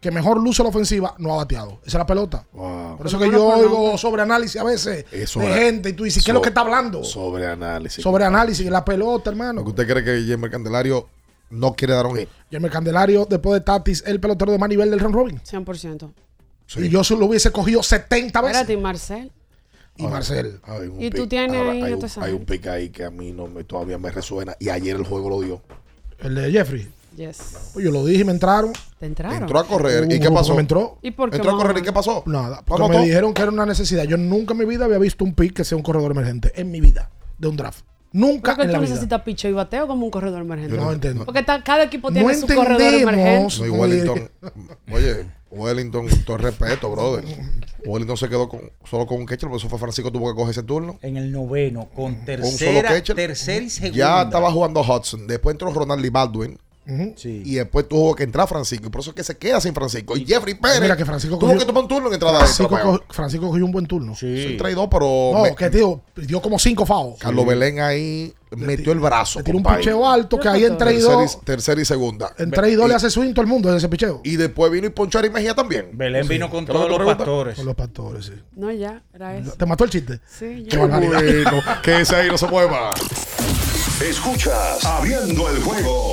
que mejor luce la ofensiva no ha bateado. Esa es la pelota. Por eso que yo oigo conozco. sobreanálisis a veces Eso de gente y tú dices, ¿qué es lo So- que está hablando? Sobreanálisis. Sobreanálisis, la pelota, hermano. Porque usted cree que Jamer Candelario no quiere dar un hit. Jeremy Candelario, después de Tatis, el pelotero de más nivel del round robin. 100%. Y yo se lo hubiese cogido 70 veces. Espérate, y Marcel. Y Marcel. Hay un ¿Y tú pick- tienes ahora ahí hay, no un, hay un pick ahí que a mí no me, todavía me resuena. Y ayer el juego lo dio. El de Jeffrey. Yes. Pues yo lo dije y me entraron. ¿Te entraron? Entró a correr. ¿Y qué pasó? me entró. ¿Y por qué, Entró a correr. ¿Y qué pasó? Nada. ¿No Porque me dijeron que era una necesidad. Yo nunca en mi vida había visto un pick que sea un corredor emergente. En mi vida. De un draft. Nunca Creo que en la tú vida. necesitas picheo y bateo como un corredor emergente. Yo no entiendo. Porque ta- cada equipo tiene No su corredor emergente. No, y Wellington. Oye, Wellington, todo el respeto, brother. Wellington se quedó con, solo con un catcher, por eso fue Francisco tuvo que coger ese turno. En el noveno, con Con solo tercera, catcher. tercera y segunda. Ya estaba jugando Hudson. Después entró Ronald Baldwin. Sí. Y después tuvo que entrar Francisco. Y por eso es que se queda sin Francisco. Y Jeffrey Pérez. Mira que Francisco tuvo cogió- que tomar un turno en entrada de Francisco, trofeo. co- Francisco cogió un buen turno. Sí. Un traidor, pero. No, me- que tío, dio como cinco fouls. Carlos Belén ahí metió el brazo. Le tiró un picheo alto que ahí en y Tercera dos- y- Tercera y segunda. En 3 y 2 le hace swing todo el mundo en ese picheo. Y después vino y ponchó a Mejía también. Belén vino con ¿Qué es lo todos los pregunta? pastores. Con los pastores, sí. No, ya, era eso. ¿Te mató el chiste? Sí, ya. Bueno, que ese ahí no se mueva. Escuchas Abriendo el juego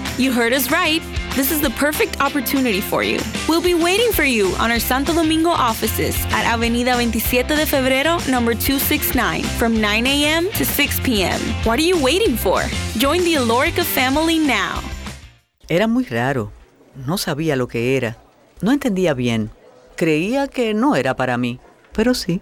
You heard us right. This is the perfect opportunity for you. We'll be waiting for you on our Santo Domingo offices at Avenida 27 de Febrero, number 269, from 9 a.m. to 6 p.m. What are you waiting for? Join the Alorica family now. Era muy raro. No sabía lo que era. No entendía bien. Creía que no era para mí, pero sí.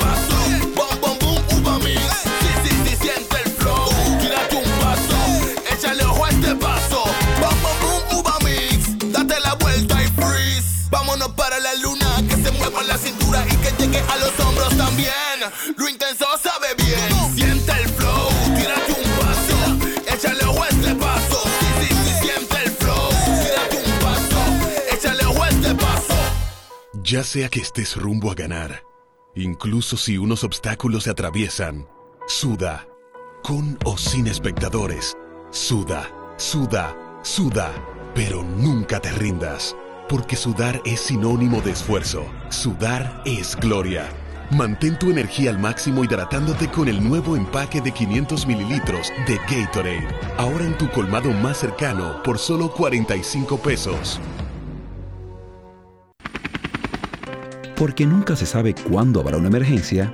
Mueva la cintura y que llegue a los hombros también. Lo intenso sabe bien. Siente el flow. Tírate un paso. Échale a este paso. Sí, sí, sí, siente el flow. Tírate un paso. Échale a este paso. Ya sea que estés rumbo a ganar, incluso si unos obstáculos se atraviesan, suda. Con o sin espectadores, suda, suda, suda. Pero nunca te rindas, porque sudar es sinónimo de esfuerzo. Sudar es gloria. Mantén tu energía al máximo hidratándote con el nuevo empaque de 500 mililitros de Gatorade. Ahora en tu colmado más cercano por solo 45 pesos. Porque nunca se sabe cuándo habrá una emergencia,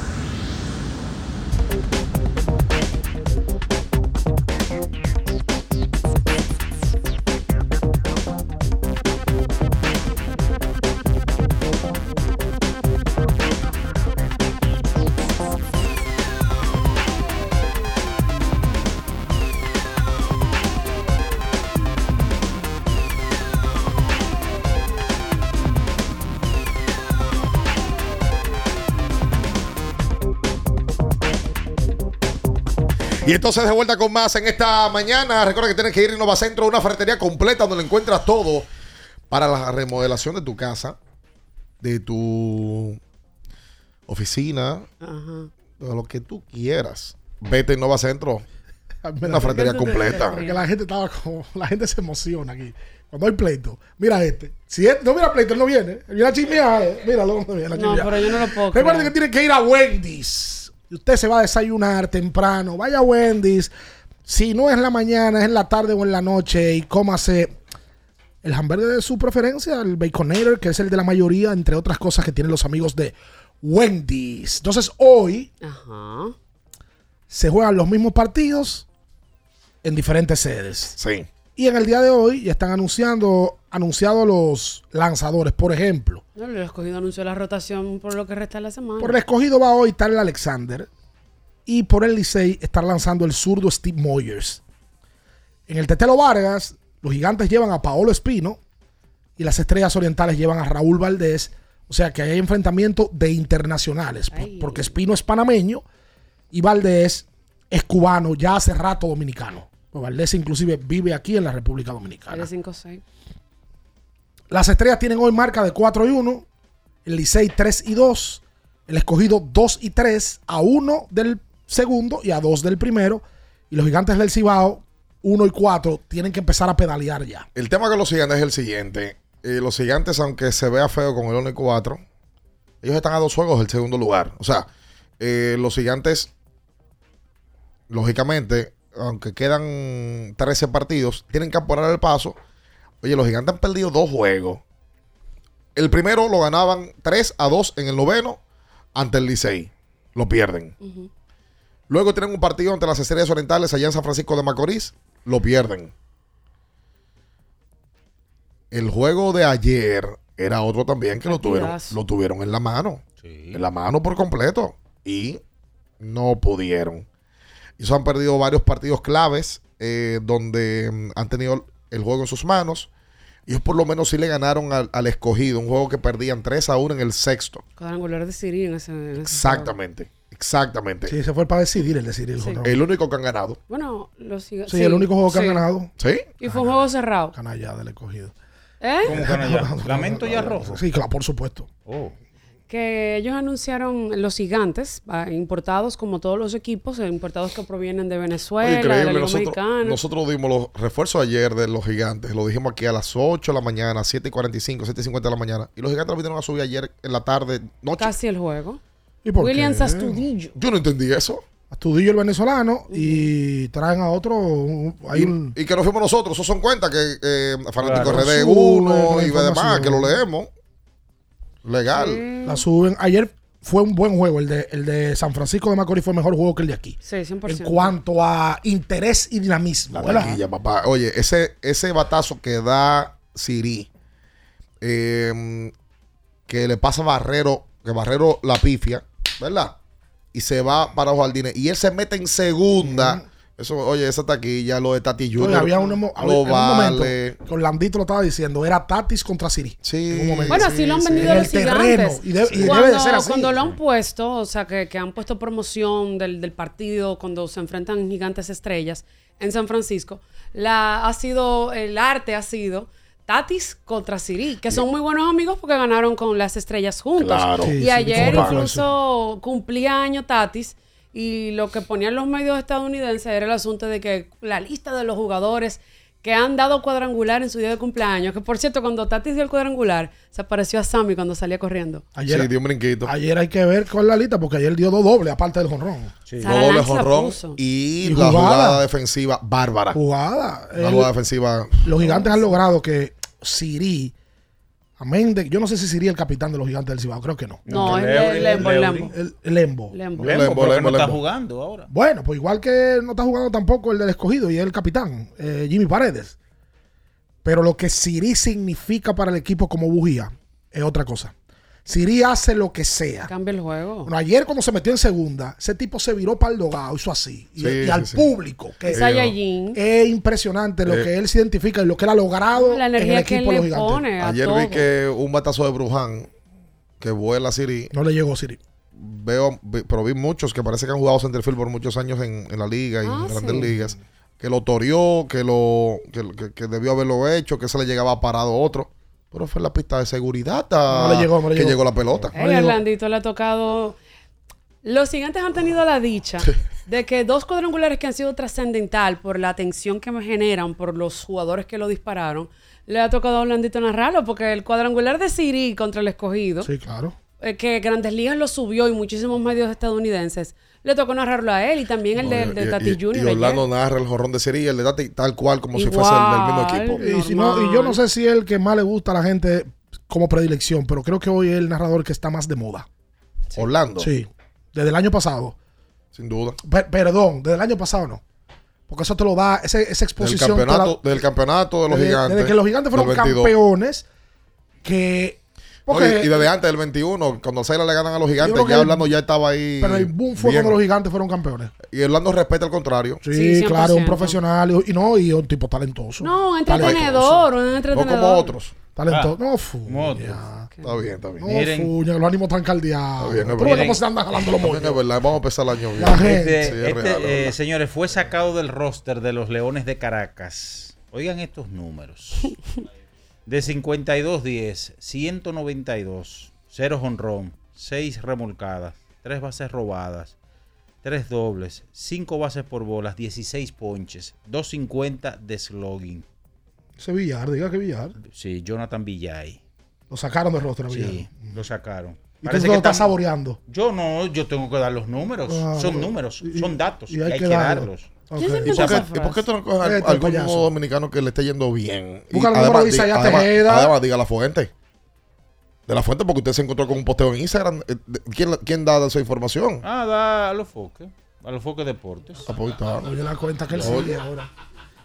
Y entonces de vuelta con más en esta mañana. Recuerda que tienes que ir a Innova Centro, una ferretería completa donde encuentras todo para la remodelación de tu casa, de tu oficina, de lo que tú quieras. Vete a Innova Centro. Una ferretería completa. Porque la gente estaba como, la gente se emociona aquí. Cuando hay pleito, mira este. Si este- no mira pleito, él no viene. Él viene a chismear. eh. Míralo, no viene a No, chismear. pero yo no lo puedo Recuerden que tiene que ir a Wendy's. Y usted se va a desayunar temprano. Vaya a Wendy's. Si no es en la mañana, es en la tarde o en la noche. Y cómase el hamburger de su preferencia, el Baconator, que es el de la mayoría, entre otras cosas que tienen los amigos de Wendy's. Entonces, hoy Ajá. se juegan los mismos partidos en diferentes sedes. Sí. Y en el día de hoy ya están anunciando anunciados los lanzadores. Por ejemplo, No, el escogido anunció la rotación por lo que resta de la semana. por el escogido va hoy Tyler Alexander. Y por el Licey está lanzando el zurdo Steve Moyers. En el Tetelo Vargas, los gigantes llevan a Paolo Espino. Y las estrellas orientales llevan a Raúl Valdés. O sea que hay enfrentamiento de internacionales. por- Porque Espino es panameño y Valdés es cubano, ya hace rato dominicano. Valdés inclusive vive aquí en la República Dominicana. Eres 5-6. Las estrellas tienen hoy marca de 4 y 1. El Licey 3 y 2. El escogido 2 y 3. A 1 del segundo y a 2 del primero. Y los gigantes del Cibao 1 y 4 tienen que empezar a pedalear ya. El tema con los gigantes es el siguiente. Eh, los gigantes, aunque se vea feo con el 1 y 4, ellos están a dos juegos del segundo lugar. O sea, eh, los gigantes, lógicamente, aunque quedan 13 partidos, tienen que apurar el paso. Oye, los gigantes han perdido dos juegos. El primero lo ganaban 3 a 2 en el noveno ante el Licey. Lo pierden. Luego tienen un partido ante las Estrellas Orientales allá en San Francisco de Macorís. Lo pierden. El juego de ayer era otro también que lo tuvieron, lo tuvieron en la mano. En la mano por completo. Y no pudieron. Ellos han perdido varios partidos claves eh, donde mm, han tenido el juego en sus manos. Ellos por lo menos sí le ganaron al, al escogido. Un juego que perdían 3 a 1 en el sexto. Cuadrangular de Siri en ese. en ese Exactamente. Exactamente. Sí, se fue para decidir el decidir el Sí. juego. El único que han ganado. Bueno, los giga- Sí, el único juego que sí. han ganado. ¿Sí? Y fue un juego cerrado. Canalla del escogido. ¿Eh? ¿Cómo canalla? ¿Lamento y arroz? Sí, claro, por supuesto. Oh. Que ellos anunciaron los gigantes, ah, importados como todos los equipos, eh, importados que provienen de Venezuela, de la. Liga Nosotros, dimos los refuerzos ayer de los gigantes. Lo dijimos aquí a las 8 de la mañana, 7 y 45, 7 y 50 de la mañana. Y los gigantes lo vinieron a subir ayer en la tarde, noche. Casi el juego. ¿Y por Williams qué? Astudillo. Yo no entendí eso. Astudillo el venezolano y traen a otro. un- Hay un, Y que no fuimos nosotros. Esos son cuentas que eh, Fanático Claro. RD1 Sube y demás, que lo leemos. Legal. la suben. Ayer fue un buen juego. El de, el de San Francisco de Macorís fue mejor juego que el de aquí. Sí, 100%. En cuanto a interés y dinamismo. La ¿verdad? taquilla, papá. Oye, ese, ese batazo que da Siri, eh, que le pasa a Barrero, que Barrero la pifia, ¿verdad? Y se va para los jardines. Y él se mete en segunda. Eso, oye, esa taquilla, lo de Tati Junior. Oye, había un, emo- lo vale. momento que Orlandito lo estaba diciendo, era Tatis contra Siri. Sí. En un momento. Bueno, así lo han vendido En los el terreno. gigantes. Y, de- y cuando, debe de ser así. cuando lo han puesto, o sea, que, que han puesto promoción del, del partido cuando se enfrentan gigantes estrellas en San Francisco, la ha sido, el arte ha sido Tatis contra Siri, que son muy buenos amigos porque ganaron con las estrellas juntos. Claro. Sí, y ayer incluso cumplía año Tatis. Y lo que ponían los medios estadounidenses era el asunto de que la lista de los jugadores que han dado cuadrangular en su día de cumpleaños. Que por cierto, cuando Tatis dio el cuadrangular, se apareció a Sammy cuando salía corriendo. Ayer, Sí, dio un brinquito. ayer hay que ver con la lista porque ayer dio dos dobles, aparte del jonrón. Dos dobles jonrón y, Y la jugada. jugada defensiva bárbara. Jugada. La El- jugada defensiva. los gigantes han logrado que Siri, yo no sé si Siri es el capitán de los gigantes del Cibao, creo que no. No, es el Lembo, el. Lembo. Lembo. Lembo. Lembo, Lembo, porque Lembo, no está Lembo. jugando ahora. Bueno, pues igual que no está jugando tampoco el del escogido y es el capitán, eh, Jimmy Paredes. Pero lo que Siri significa para el equipo como bujía es otra cosa. Siri hace lo que sea. Cambia el juego. Bueno, ayer cuando se metió en segunda, ese tipo se viró para el dogado, hizo así. Y, Sí, y sí, al sí. público, que Saiyajin. es impresionante lo Eh. que él se identifica y lo que él ha logrado La en el energía que equipo de los gigantes. pone a Ayer todo. vi que un batazo de Bruján que vuela a Siri. No le llegó Siri. Veo, pero vi muchos que parece que han jugado centerfield por muchos años en, en la liga y Ah, en grandes sí. ligas. Que lo toreó, que lo que, que- que debió haberlo hecho, que se le llegaba parado otro. Pero fue en la pista de seguridad a- No le llegó, no le que llegó. llegó la pelota. Ey, Orlandito le ha tocado. Los gigantes han tenido la dicha de que dos cuadrangulares que han sido trascendental por la atención que me generan por los jugadores que lo dispararon, le ha tocado a Orlandito narrarlo, porque el cuadrangular de Siri contra el escogido, Sí, claro. eh, que Grandes Ligas lo subió y muchísimos medios estadounidenses, le tocó narrarlo a él y también el de, el de Tati Junior. y ayer. Orlando narra el jorrón de Siri, el de Tati, tal cual como si fuese el del mismo equipo. Y, si no- y yo no sé si es el que más le gusta a la gente como predilección, pero creo que hoy es el narrador que está más de moda. Orlando, Sí, desde el año pasado. sin duda. Per- perdón, desde el año pasado no. Porque eso te lo da, ese- esa Del exposición. te la- campeonato, del campeonato de los desde, gigantes. desde que los gigantes fueron del 22. campeones, que... No, Porque, y, y desde antes del 21, cuando Sailor le ganan a los gigantes, ya Orlando ya estaba ahí. pero el boom fue bien. cuando los gigantes fueron campeones. Y Orlando respeta al contrario. Sí, Sí, claro, un 100%. profesional y, y no, y un tipo talentoso. No, un Talentoso. entretenedor, un No entretenedor. como otros. Talentoso. Ah, no, fuña. Está bien, está bien. No, Miren. fuña, los ánimos están caldeados. Está bien, es Pero verdad. cómo se andan jalando los moños. es verdad, vamos a empezar el año bien. La gente. Este, Sí, es este, real, eh, señores, fue sacado del roster de los Leones de Caracas. Oigan estos números. De 52-10, 192, 0 honrón, 6 remolcadas, 3 bases robadas, 3 dobles, 5 bases por bolas, 16 ponches, 250 de slogging. Ese Villar, diga que Villar. Sí, Jonathan Villay. Lo sacaron de rostro a Villar. Sí, lo sacaron. Y tú te lo estás saboreando. Yo no, yo tengo que dar los números. Ah, son números, Y- son datos. y Y, hay hay que que darlo. darlos. Ok. ¿Quién se ¿Y por, qué, y por qué tú no coges Este algún payaso. dominicano que le esté yendo bien? Y Busca el número de di- Isaías además, Tejeda. además, diga la fuente. De la fuente, porque usted se encontró con un posteo en Instagram. Eh, ¿Quién, quién da esa información? Ah, da a los foques. A los foques deportes. Ah, pues, está. Oye, la cuenta que él Oye. sigue ahora.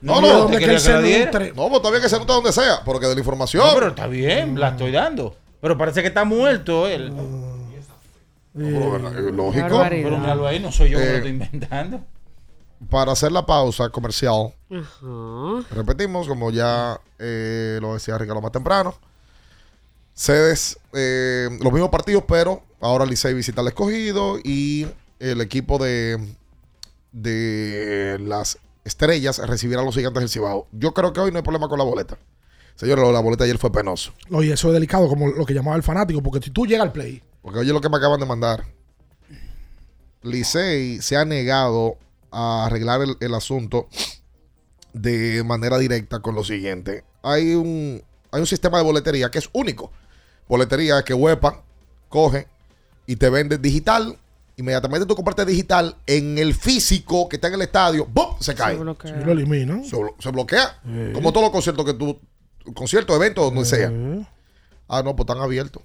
No, no, ¿te que él que se nutre. No, pues todavía que se nota donde sea, porque de la información. No, pero está bien, la estoy dando. Pero parece que está muerto él. No, lógico. Barbaridad. Pero míralo ahí, no soy yo que Eh, lo estoy inventando. Para hacer la pausa comercial, repetimos, como ya eh, lo decía Ricardo más temprano. Sedes, eh, los mismos partidos, pero ahora Licey visita al escogido y el equipo de, de las estrellas recibirá a los gigantes del Cibao. Yo creo que hoy no hay problema con la boleta. Señores, la boleta ayer fue penoso. Oye, eso es delicado, como lo que llamaba el fanático, porque si tú llegas al play, Porque oye lo que me acaban de mandar. Licey se ha negado a arreglar el, el asunto de manera directa con lo siguiente. Hay un, hay un sistema de boletería que es único. Boletería que Huepa coge y te vende digital. Inmediatamente tú compartes digital en el físico que está en el estadio. ¡Bum! Se cae. Se bloquea. lo. Se, blo- se bloquea. Como todos los conciertos que tú. Conciertos, eventos, donde sea. Ah, no, pues están abiertos.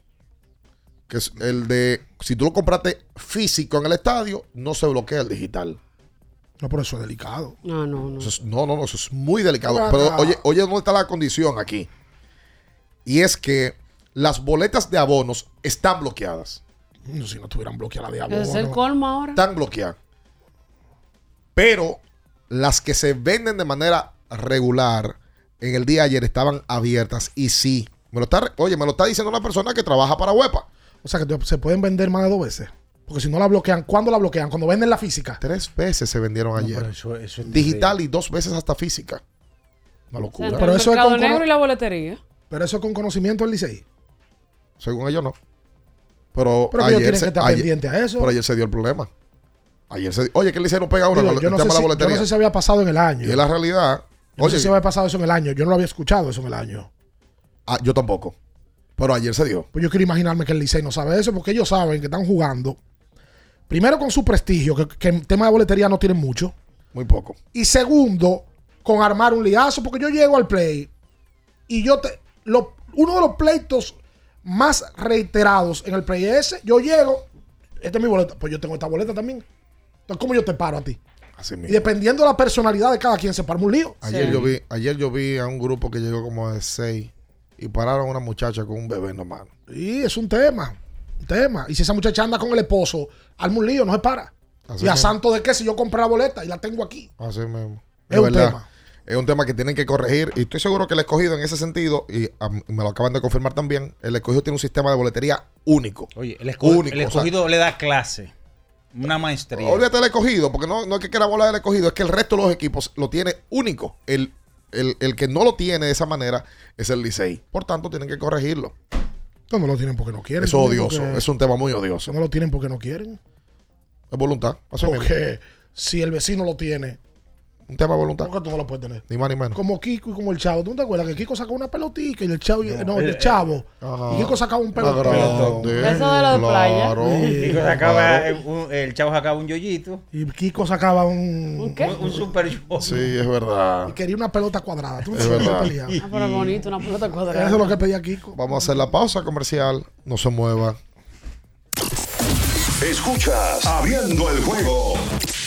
Que es el de. Si tú lo compraste físico en el estadio, no se bloquea el digital. No, por eso es delicado. No, no, no. Eso es- no, no, no, eso es muy delicado. Pero oye, oye, ¿dónde está la condición aquí? Y es que las boletas de abonos están bloqueadas. No, si no tuvieran bloqueada de Ese es el colmo ahora. Están bloqueadas. Pero las que se venden de manera regular en el día de ayer estaban abiertas y sí. Me lo está, oye, me lo está diciendo una persona que trabaja para Huepa. O sea que se pueden vender más de dos veces. Porque si no la bloquean, ¿cuándo la bloquean? Cuando venden la física. Tres veces se vendieron ayer. pero eso- eso es Digital y dos veces hasta física. Una locura. Pero el eso es con- negro y la boletería. Pero eso es con conocimiento del Licey. Según ellos no. Pero, ellos ayer, tienen se, que estar ayer- pendientes a eso. pero ayer se dio el problema. Ayer se Oye, que el Licey no pega uno Digo, con yo, el no tema sé de la si, yo boletería. no sé si había pasado en el año. Y es la realidad. Yo no sé si había pasado eso en el año. Yo no lo había escuchado eso en el año. ah, yo tampoco. Pero ayer se dio. Pues yo quiero imaginarme que el Licey no sabe eso porque ellos saben que están jugando. Primero con su prestigio, que, que en tema de boletería no tienen mucho. Muy poco. Y segundo, con armar un liazo, porque yo llego al play y yo te. Lo, uno de los pleitos más reiterados en el play es ese. Yo llego, esta es mi boleta, pues yo tengo esta boleta también. Entonces, ¿cómo yo te paro a ti? Así Y mismo. dependiendo de la personalidad de cada quien, se parma un lío. Ayer, yo vi, ayer yo vi a un grupo que llegó como de seis y pararon a una muchacha con un bebé en la mano. Y es un tema. Tema. Y si esa muchacha anda con el esposo, arma un lío, no se para. Así y a mismo. santo de qué si yo compré la boleta y la tengo aquí. Así mismo. Es Es un verdad. tema. Es un tema que tienen que corregir. Y estoy seguro que el escogido en ese sentido, y me lo acaban de confirmar también, el escogido tiene un sistema de boletería único. Oye, el, escogido, Único, el o sea, escogido le da clase. Una maestría. Olvídate del escogido, porque no, no es que quiera bola del escogido, es que el resto de los equipos lo tiene único. El, el, el que no lo tiene de esa manera es el Licey. Por tanto, tienen que corregirlo. No, lo tienen porque no quieren. Es también, odioso, es un tema muy odioso. No lo tienen porque no quieren. Es voluntad. Porque si el vecino lo tiene, Un tema de voluntad. ¿por qué tú no lo puedes tener? Ni más ni menos. Como Kiko y como el Chavo. ¿Tú no te acuerdas que Kiko sacó una pelotica y el Chavo, no, eh, el Chavo. Ajá. Y Kiko sacaba un pelotón. Eso de lo de playa. claro, Kiko sacaba, claro. eh, un- el chavo sacaba un yoyito. Y Kiko sacaba un. ¿Un qué? Un, un super yo. Sí, es verdad. Y quería una pelota cuadrada. ¿Tú no Es sabes lo que verdad. Ah, pero bonito, una pelota cuadrada. Eso es lo que pedía Kiko. Vamos a hacer la pausa comercial. No se mueva. Escuchas Abriendo el juego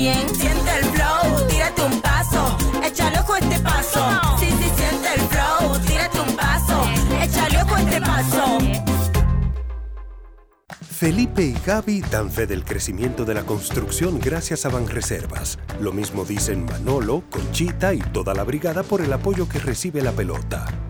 Siente el flow. Tírate un paso. Échale este paso. Sí, sí, siente el flow. Tírate un paso. Este paso. Felipe y Gaby dan fe del crecimiento de la construcción gracias a Banreservas. Lo mismo dicen Manolo, Conchita y toda la brigada por el apoyo que recibe la pelota.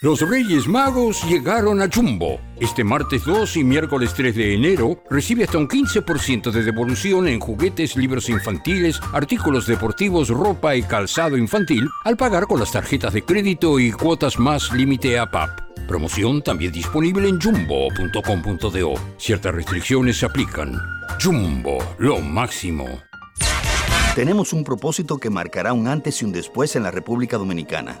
Los Reyes Magos llegaron a Jumbo. Este martes 2 y miércoles 3 de enero recibe hasta un 15% de devolución en juguetes, libros infantiles, artículos deportivos, ropa y calzado infantil al pagar con las tarjetas de crédito y cuotas más límite APAP. Promoción también disponible en jumbo.com.do. Ciertas restricciones se aplican. Jumbo, lo máximo. Tenemos un propósito que marcará un antes y un después en la República Dominicana.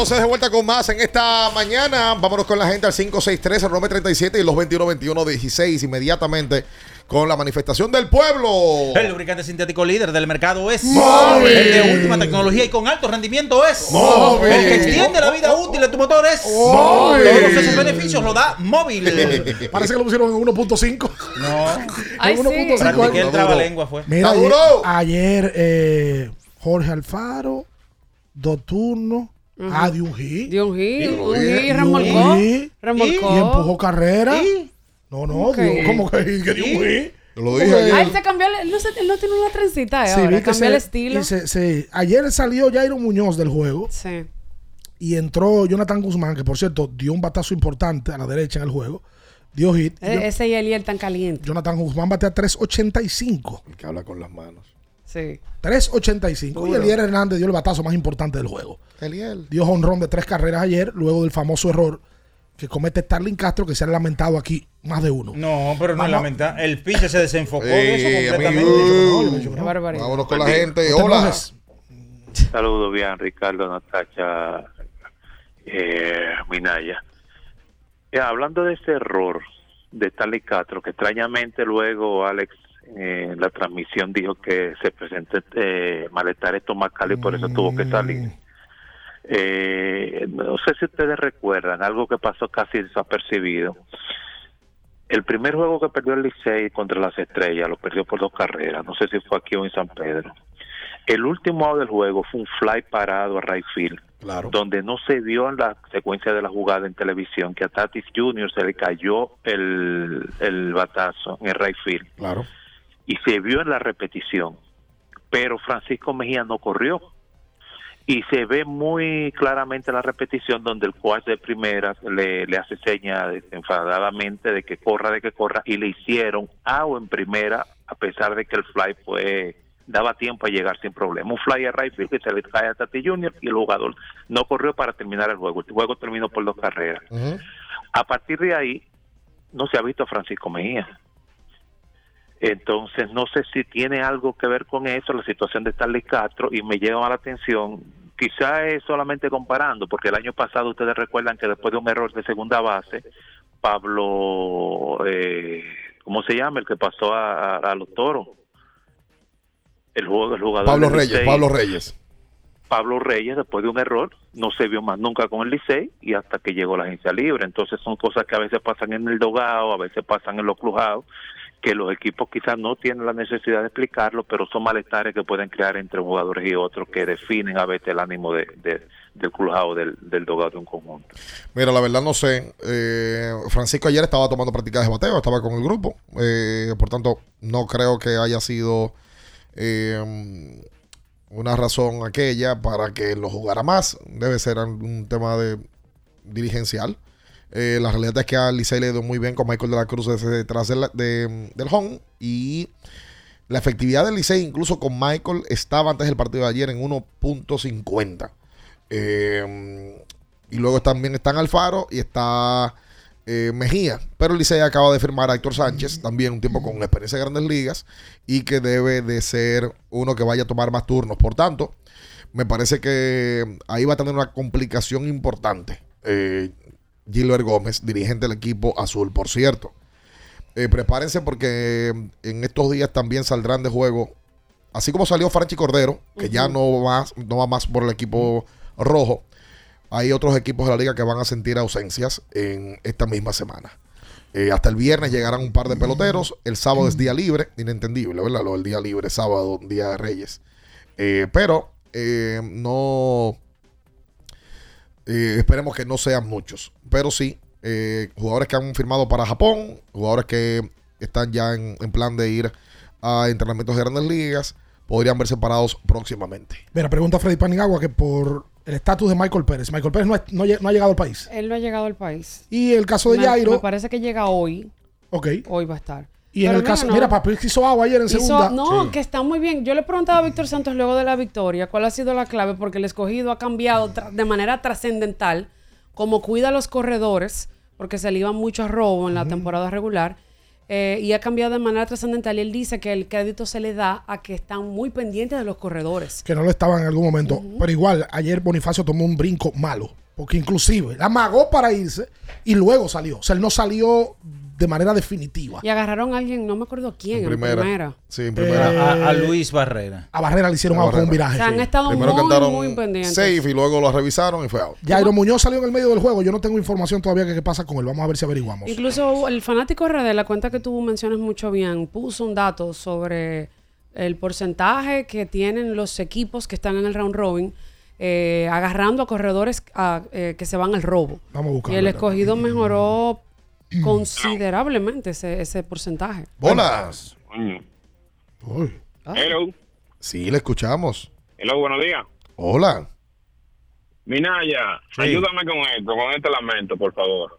Entonces de vuelta con más en esta mañana. Vámonos con la gente al 563 al 37 y los 212116 inmediatamente con la manifestación del pueblo. El lubricante sintético líder del mercado es Móvil. El de última tecnología y con alto rendimiento es Móvil. El que extiende la vida útil de tu motor es Móvil. Todos esos beneficios lo da móvil. Parece que lo pusieron en 1.5. No. En 1.5. Practiqué el trabalengua fue. Mira, ayer, ayer, eh, Jorge Alfaro, dos ah, de un hit. De un hit, un hit, remolcó, y- remolcó. Y empujó carrera. No, no, dio- ¿cómo que, que dio un hit? lo dije Ah, ayer. él se cambió, el- él no, se- él no tiene una trencita, eh, Sí, ahora, cambió se- el estilo. y se- se- ayer salió Jairo Muñoz del juego. Sí. Y entró Jonathan Guzmán, que por cierto dio un batazo importante a la derecha en el juego. Dio hit. E- Yo- ese y Eliel tan caliente. Jonathan Guzmán batea 3.85. El que habla con las manos. Sí. 3.85. Y Duro. Eliel Hernández dio el batazo más importante del juego. Eliel. Dio honrón de tres carreras ayer, luego del famoso error que comete Starling Castro, que se ha lamentado aquí más de uno. No, pero no es lamentable. El pinche se desenfocó de eso completamente. amigo. Qué barbaridad. Vámonos con la gente. Hola. Saludos bien, Ricardo, Natacha, eh, Minaya. Ya, hablando de ese error de Stanley Castro, que extrañamente luego Alex eh, la transmisión dijo que se presentó eh, malestar estomacal y por eso tuvo que salir. Eh, no sé si ustedes recuerdan algo que pasó casi desapercibido. El primer juego que perdió el Licey contra las Estrellas lo perdió por dos carreras. No sé si fue aquí o en San Pedro. El último out del juego fue un fly parado a right field. Claro. Donde no se vio en la secuencia de la jugada en televisión que a Tatis Jr. se le cayó el, el batazo en el right field. Claro. Y se vio en la repetición. Pero Francisco Mejía no corrió. Y se ve muy claramente en la repetición donde el coach de primera le, le hace seña enfadadamente de que corra, de que corra, y le hicieron out en primera a pesar de que el fly fue daba tiempo a llegar sin problema. Un fly a right field que se le cae a Tati Junior y el jugador no corrió para terminar el juego. El juego terminó por dos carreras. A partir de ahí no se ha visto a Francisco Mejía. Entonces no sé si tiene algo que ver con eso, la situación de Stanley Castro, y me llama la atención. Quizá es solamente comparando, porque el año pasado ustedes recuerdan que después de un error de segunda base, Pablo, eh, ¿cómo se llama? El que pasó a, los toros. El, jugador Pablo Reyes, Licey. Pablo Reyes. Pablo Reyes, después de un error, no se vio más nunca con el Licey y hasta que llegó la agencia libre. Entonces son cosas que a veces pasan en el dogado, a veces pasan en los clujados, que los equipos quizás no tienen la necesidad de explicarlo, pero son malestares que pueden crear entre jugadores y otros que definen a veces el ánimo de, de- del clujado, del, del dogado de un conjunto. Mira, la verdad no sé. Eh, Francisco ayer estaba tomando prácticas de bateo, estaba con el grupo. Eh, por tanto, no creo que haya sido eh, una razón aquella para que lo jugara más. Debe ser un tema de dirigencial. Eh, la realidad es que a Licey le dio muy bien con Michael de la Cruz detrás de del home y la efectividad del Licey incluso con Michael estaba antes del partido de ayer en 1.50. Eh, y luego también están Alfaro y está eh, Mejía. Pero Licey acaba de firmar a Héctor Sánchez, también un tipo con experiencia en grandes ligas y que debe de ser uno que vaya a tomar más turnos. Por tanto, me parece que ahí va a tener una complicación importante. Eh, Gilbert Gómez, dirigente del equipo azul, por cierto. Eh, prepárense porque en estos días también saldrán de juego, así como salió Franchi Cordero, que ya no va, no va más por el equipo rojo. Hay otros equipos de la liga que van a sentir ausencias en esta misma semana. Eh, hasta el viernes llegarán un par de peloteros. El sábado es día libre, inentendible, ¿verdad? Lo del día libre, sábado, día de Reyes. Eh, pero no. Eh, esperemos que no sean muchos. Pero sí, eh, jugadores que han firmado para Japón, jugadores que están ya en, en plan de ir a entrenamientos de grandes ligas, podrían verse separados próximamente. Mira, pregunta Freddy Paniagua que por el estatus de Michael Pérez. Michael Pérez no, es- no no ha llegado al país. Él no ha llegado al país. Y el caso de me, Jairo. Me parece que llega hoy. Ok. Hoy va a estar. Y en el caso, no. mira, Papi hizo agua ayer en Hizo- segunda. no, que está muy bien. Yo le preguntaba a Víctor Santos luego de la victoria cuál ha sido la clave, porque el escogido ha cambiado de manera trascendental, como cuida a los corredores, porque se le iba mucho a robo en la temporada regular, eh, y ha cambiado de manera trascendental. Y él dice que el crédito se le da a que están muy pendientes de los corredores. que no lo estaba en algún momento. Pero igual, ayer Bonifacio tomó un brinco malo. Porque inclusive la amagó para irse y luego salió. O sea, él no salió de manera definitiva. Y agarraron a alguien, no me acuerdo quién, en primera. primera. Sí, en primera. a, a Luis Barrera. A Barrera le hicieron A agua con un viraje. O sea, han estado Primero muy, cantaron muy pendientes. safe y luego lo revisaron y fue out. Jairo Muñoz salió en el medio del juego. Yo no tengo información todavía de qué pasa con él. Vamos a ver si averiguamos. Incluso el fanático RD, la cuenta que tú mencionas mucho bien, puso un dato sobre el porcentaje que tienen los equipos que están en el round robin eh, agarrando a corredores a, eh, que se van al robo. Vamos a Y buscarlo. el escogido mejoró considerablemente ese, ese porcentaje. Bolas. Hello. Sí, le escuchamos. Hello, buenos días. Hola. Minaya, Sí. ayúdame con esto, con este lamento, por favor.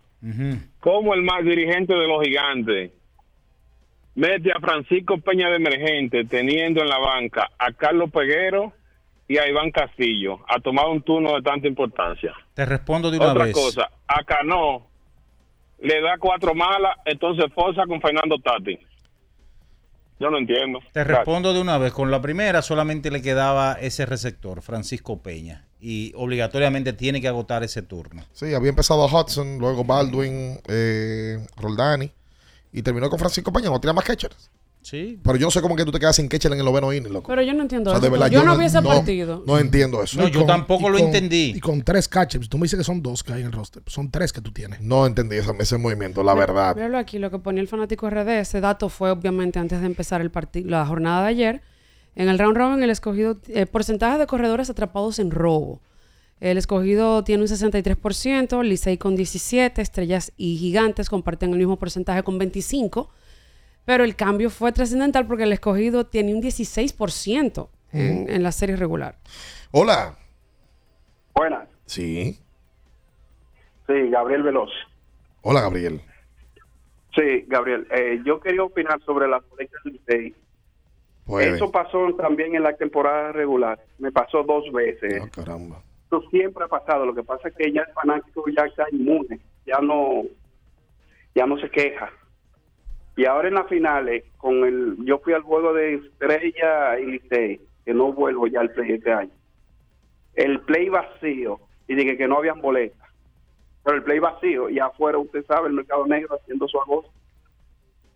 ¿Cómo el más dirigente de los gigantes mete a Francisco Peña de emergente teniendo en la banca a Carlos Peguero y a Iván Castillo a tomar un turno de tanta importancia? Te respondo de una Otra vez. cosa, a Cano le da cuatro malas, entonces forza con Fernando Tati. Yo no entiendo. Te Gracias. respondo de una vez. Con la primera solamente le quedaba ese receptor, Francisco Peña. Y obligatoriamente tiene que agotar ese turno. Sí, había empezado Hudson, luego Baldwin, eh, Roldani y terminó con Francisco Peña. No tenía más catchers. Sí. Pero yo no sé cómo que tú te quedas sin catcher en el noveno inning, loco. Pero yo no entiendo O sea, de eso. verdad, yo, yo no vi ese no- partido. No entiendo eso. No, yo tampoco lo con- entendí. Y con tres catchers. Tú me dices que son dos que hay en el roster. Son tres que tú tienes. No entendí ese, ese movimiento, la verdad. Míralo aquí, lo que ponía el fanático RD, ese dato fue obviamente antes de empezar el partido, la jornada de ayer. En el round robin, el escogido, eh, porcentaje de corredores atrapados en robo. El escogido tiene un 63%, Licey con 17, Estrellas y Gigantes comparten el mismo porcentaje con 25, pero el cambio fue trascendental porque el escogido tiene un 16% en, Mm. en la serie regular. Hola. Buenas. Sí. Sí, Gabriel Veloz. Hola, Gabriel. Sí, Gabriel. eh, yo quería opinar sobre las boletas del. Puede. Eso pasó también en la temporada regular. Me pasó dos veces. Ah, caramba. Eso siempre ha pasado. Lo que pasa es que ya el fanático ya está inmune. Ya no, ya no se queja. Y ahora en las finales, con el, yo fui al juego de Estrella y Licey, que no vuelvo ya al play este año. El play vacío y dije que no habían boletas. Pero el play vacío y afuera usted sabe el mercado negro haciendo su agosto.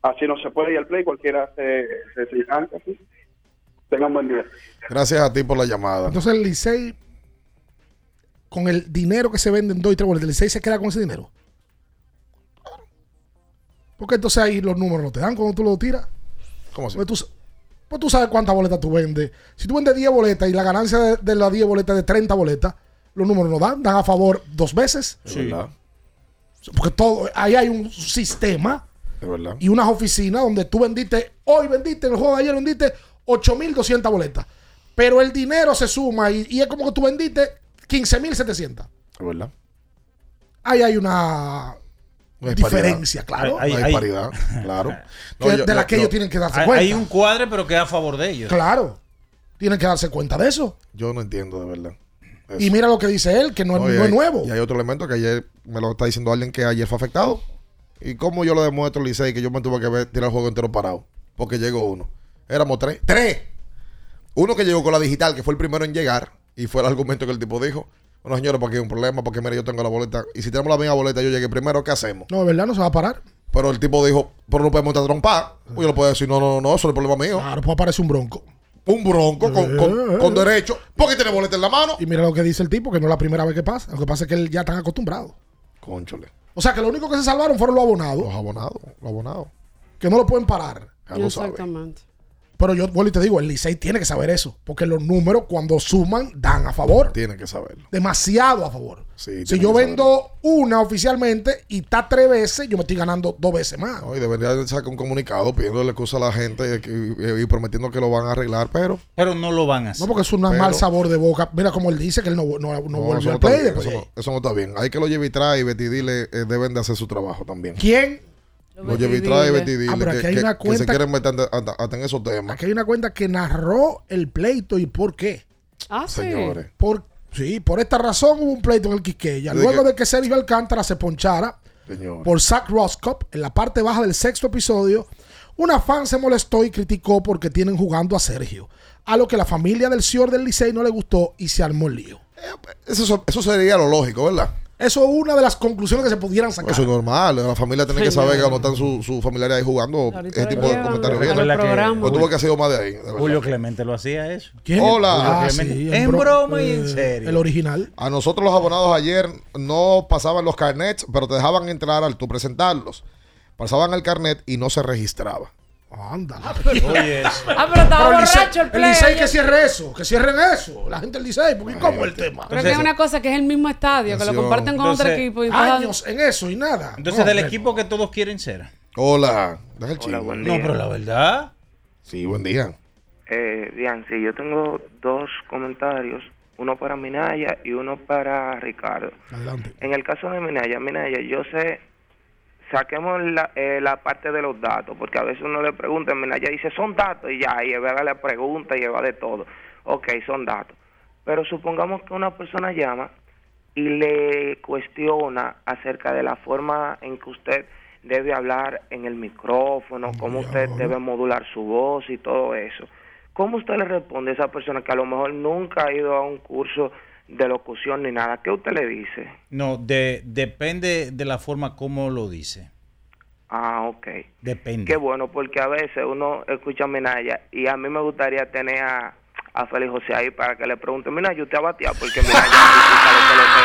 Así no se puede ir al play, cualquiera se, se, así. Tengan buen día. Gracias a ti por la llamada. Entonces el Licey, con el dinero que se vende en dos y tres boletas, el Licey se queda con ese dinero. Porque entonces ahí los números no te dan cuando tú lo tiras. ¿Cómo así? Pues tú, pues tú sabes cuántas boletas tú vendes. Si tú vendes 10 boletas y la ganancia de, de las 10 boletas es de 30 boletas, los números no dan, dan a favor dos veces. Es verdad. Porque todo, ahí hay un sistema verdad. y unas oficinas donde tú vendiste, hoy vendiste, en el juego de ayer vendiste 8.200 boletas. Pero el dinero se suma y, y es como que tú vendiste 15.700. Es verdad. Ahí hay una Disparidad. diferencia, claro. Hay- hay- Una disparidad, claro. Que- No, yo- de la yo- que yo- ellos tienen que darse Hay, cuenta. hay un cuadre, pero que es a favor de ellos. Claro. Tienen que darse cuenta de eso. Yo no entiendo de verdad. Eso. Y mira lo que dice él, que no, No, no es nuevo. Y hay otro elemento que ayer me lo está diciendo alguien que ayer fue afectado. ¿Y cómo yo lo demuestro, Licey, que yo me tuve que ver, tirar el juego entero parado? Porque llegó uno. Éramos tres. ¡Tres! Uno que llegó con la digital, que fue el primero en llegar, y fue el argumento que el tipo dijo. Bueno, señores, porque hay un problema, porque mire, yo tengo la boleta. Y si tenemos la misma boleta, yo llegué primero, ¿qué hacemos? No, de verdad, no se va a parar. Pero el tipo dijo, pero no podemos estar trompa. Pues yo le puedo decir, no, no, no, eso no es problema mío. Claro, pues aparece un bronco. Un bronco con, con- con derecho, porque tiene boleta en la mano. Y mira lo que dice el tipo, que no es la primera vez que pasa. Lo que pasa es que él ya están acostumbrados. Conchole. O sea, que lo único que se salvaron fueron los abonados. Los abonados, los abonados. Que no lo pueden parar. Ya lo. Exactamente. Pero yo vuelvo y te digo, el Licey tiene que saber eso. Porque los números, cuando suman, dan a favor. Tienen que saberlo. Demasiado a favor. Sí, si yo vendo una oficialmente y está tres veces, yo me estoy ganando dos veces más. No, y debería de sacar un comunicado pidiéndole excusa a la gente y, y prometiendo que lo van a arreglar, pero. Pero no lo van a hacer. No, porque es un Pero- mal sabor de boca. Mira como él dice que él no, no, no No, no al está play. bien, después. eso, no, eso no está bien. Hay que lo lleve y trae y Betty Dile eh, deben de hacer su trabajo también. ¿Quién? Lo lleve y trae Betty Dile Ah, que, se cuenta- quieren meter hasta, hasta en esos temas. Aquí hay una cuenta que narró el pleito y por qué. Ah, sí. Señores. Por, sí, por esta razón hubo un pleito en el Quiqueya. ¿De Luego de que Sergio Alcántara se ponchara por Zach Roscop en la parte baja del sexto episodio, una fan se molestó y criticó porque tienen jugando a Sergio. A lo que la familia del señor del Licey no le gustó y se armó el lío. Eso, eso sería lo lógico, ¿verdad? Eso es una de las conclusiones que se pudieran sacar. Eso es normal. La familia tiene que Sí, saber que no. cuando están sus su familiares ahí jugando, Ahorita ese tipo de comentarios vienen. Pues tuvo que hacer más de ahí. de. Julio Clemente lo hacía eso. ¿Quién? Hola. Ah, Julio sí, Clemente. en en bro- broma y eh, en serio. El original. A nosotros los abonados ayer no pasaban los carnets, pero te dejaban entrar al tú presentarlos. Pasaban el carnet y no se registraba. Anda. Oye, eso. Ah, pero estaba Pero el borracho el el play. Licey que cierre eso, que cierren eso. La gente del Licey, porque ¿cómo es el tema? Pero que es una cosa que es el mismo estadio, que lo comparten con otro Entonces, equipo. y entonces- Años en eso y nada. Entonces, No, del equipo que todos quieren ser. Hola, deja el Hola, buen No, día. pero la verdad. Sí, buen día. Eh, bien, sí, yo tengo dos comentarios, uno para Minaya y uno para Ricardo. Adelante. En el caso de Minaya, Minaya, yo sé, saquemos la, eh, la parte de los datos, porque a veces uno le pregunta, Minaya dice, son datos, y ya, y va la pregunta y va de todo. Ok, son datos. Pero supongamos que una persona llama y le cuestiona acerca de la forma en que usted debe hablar en el micrófono, cómo usted debe modular su voz y todo eso. ¿Cómo usted le responde a esa persona que a lo mejor nunca ha ido a un curso de locución ni nada? ¿Qué usted le dice? No, de, depende de la forma como lo dice. Ah, ok. Depende. Qué bueno, porque a veces uno escucha a Minaya y a mí me gustaría tener a, a Félix José ahí para que le pregunte, Minaya, usted ha bateado porque Minaya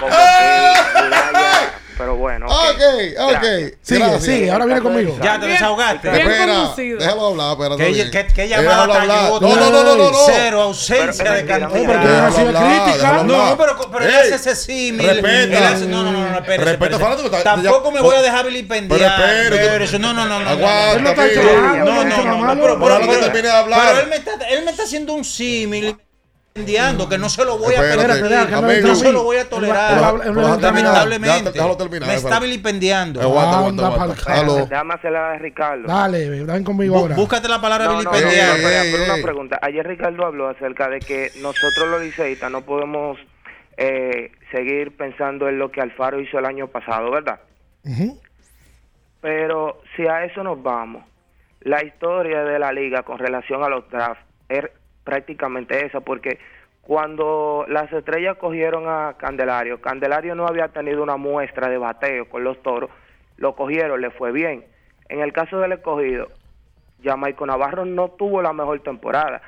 Como que pero bueno. ok. Ok, ok. Sigue, Gracias. sigue, ahora viene conmigo. Ya te desahogaste. Espera, déjalo hablar, espérate. Que, bien. que, que llamada cayó. No, no, no, no, no. no. Cero, ausencia de cantidad. Déjalo hablar, déjalo No, pero, pero él hace ese símil. respeta. Él hace- No, no, no, no, espérese, Respeta, espérese. fanático, Tampoco me voy a dejar vilipendiar. Pero espérese. No, no, no, no. no, Aguanta, no. Él no No, no no, no, no, pero- pero-. Pero él me está haciendo un símil. Vilipendiando, que no se lo voy a Espérate, permitir. amigo. No se lo voy a tolerar. A. Lamentablemente. Déjalo terminar, Me está espérate. vilipendiando. Aguanta, aguanta. Déjame hacer la de Ricardo. Dale, ven conmigo ahora. Búscate la palabra No, no, no, no, pero una pregunta. Ayer Ricardo habló acerca de que nosotros los liceístas no podemos eh, seguir pensando en lo que Alfaro hizo el año pasado, ¿verdad? Pero si a eso nos vamos, la historia de la liga con relación a los drafts es prácticamente esa, porque cuando las estrellas cogieron a Candelario, Candelario no había tenido una muestra de bateo con los toros, lo cogieron, le fue bien. En el caso del escogido, Jamaico Navarro no tuvo la mejor temporada,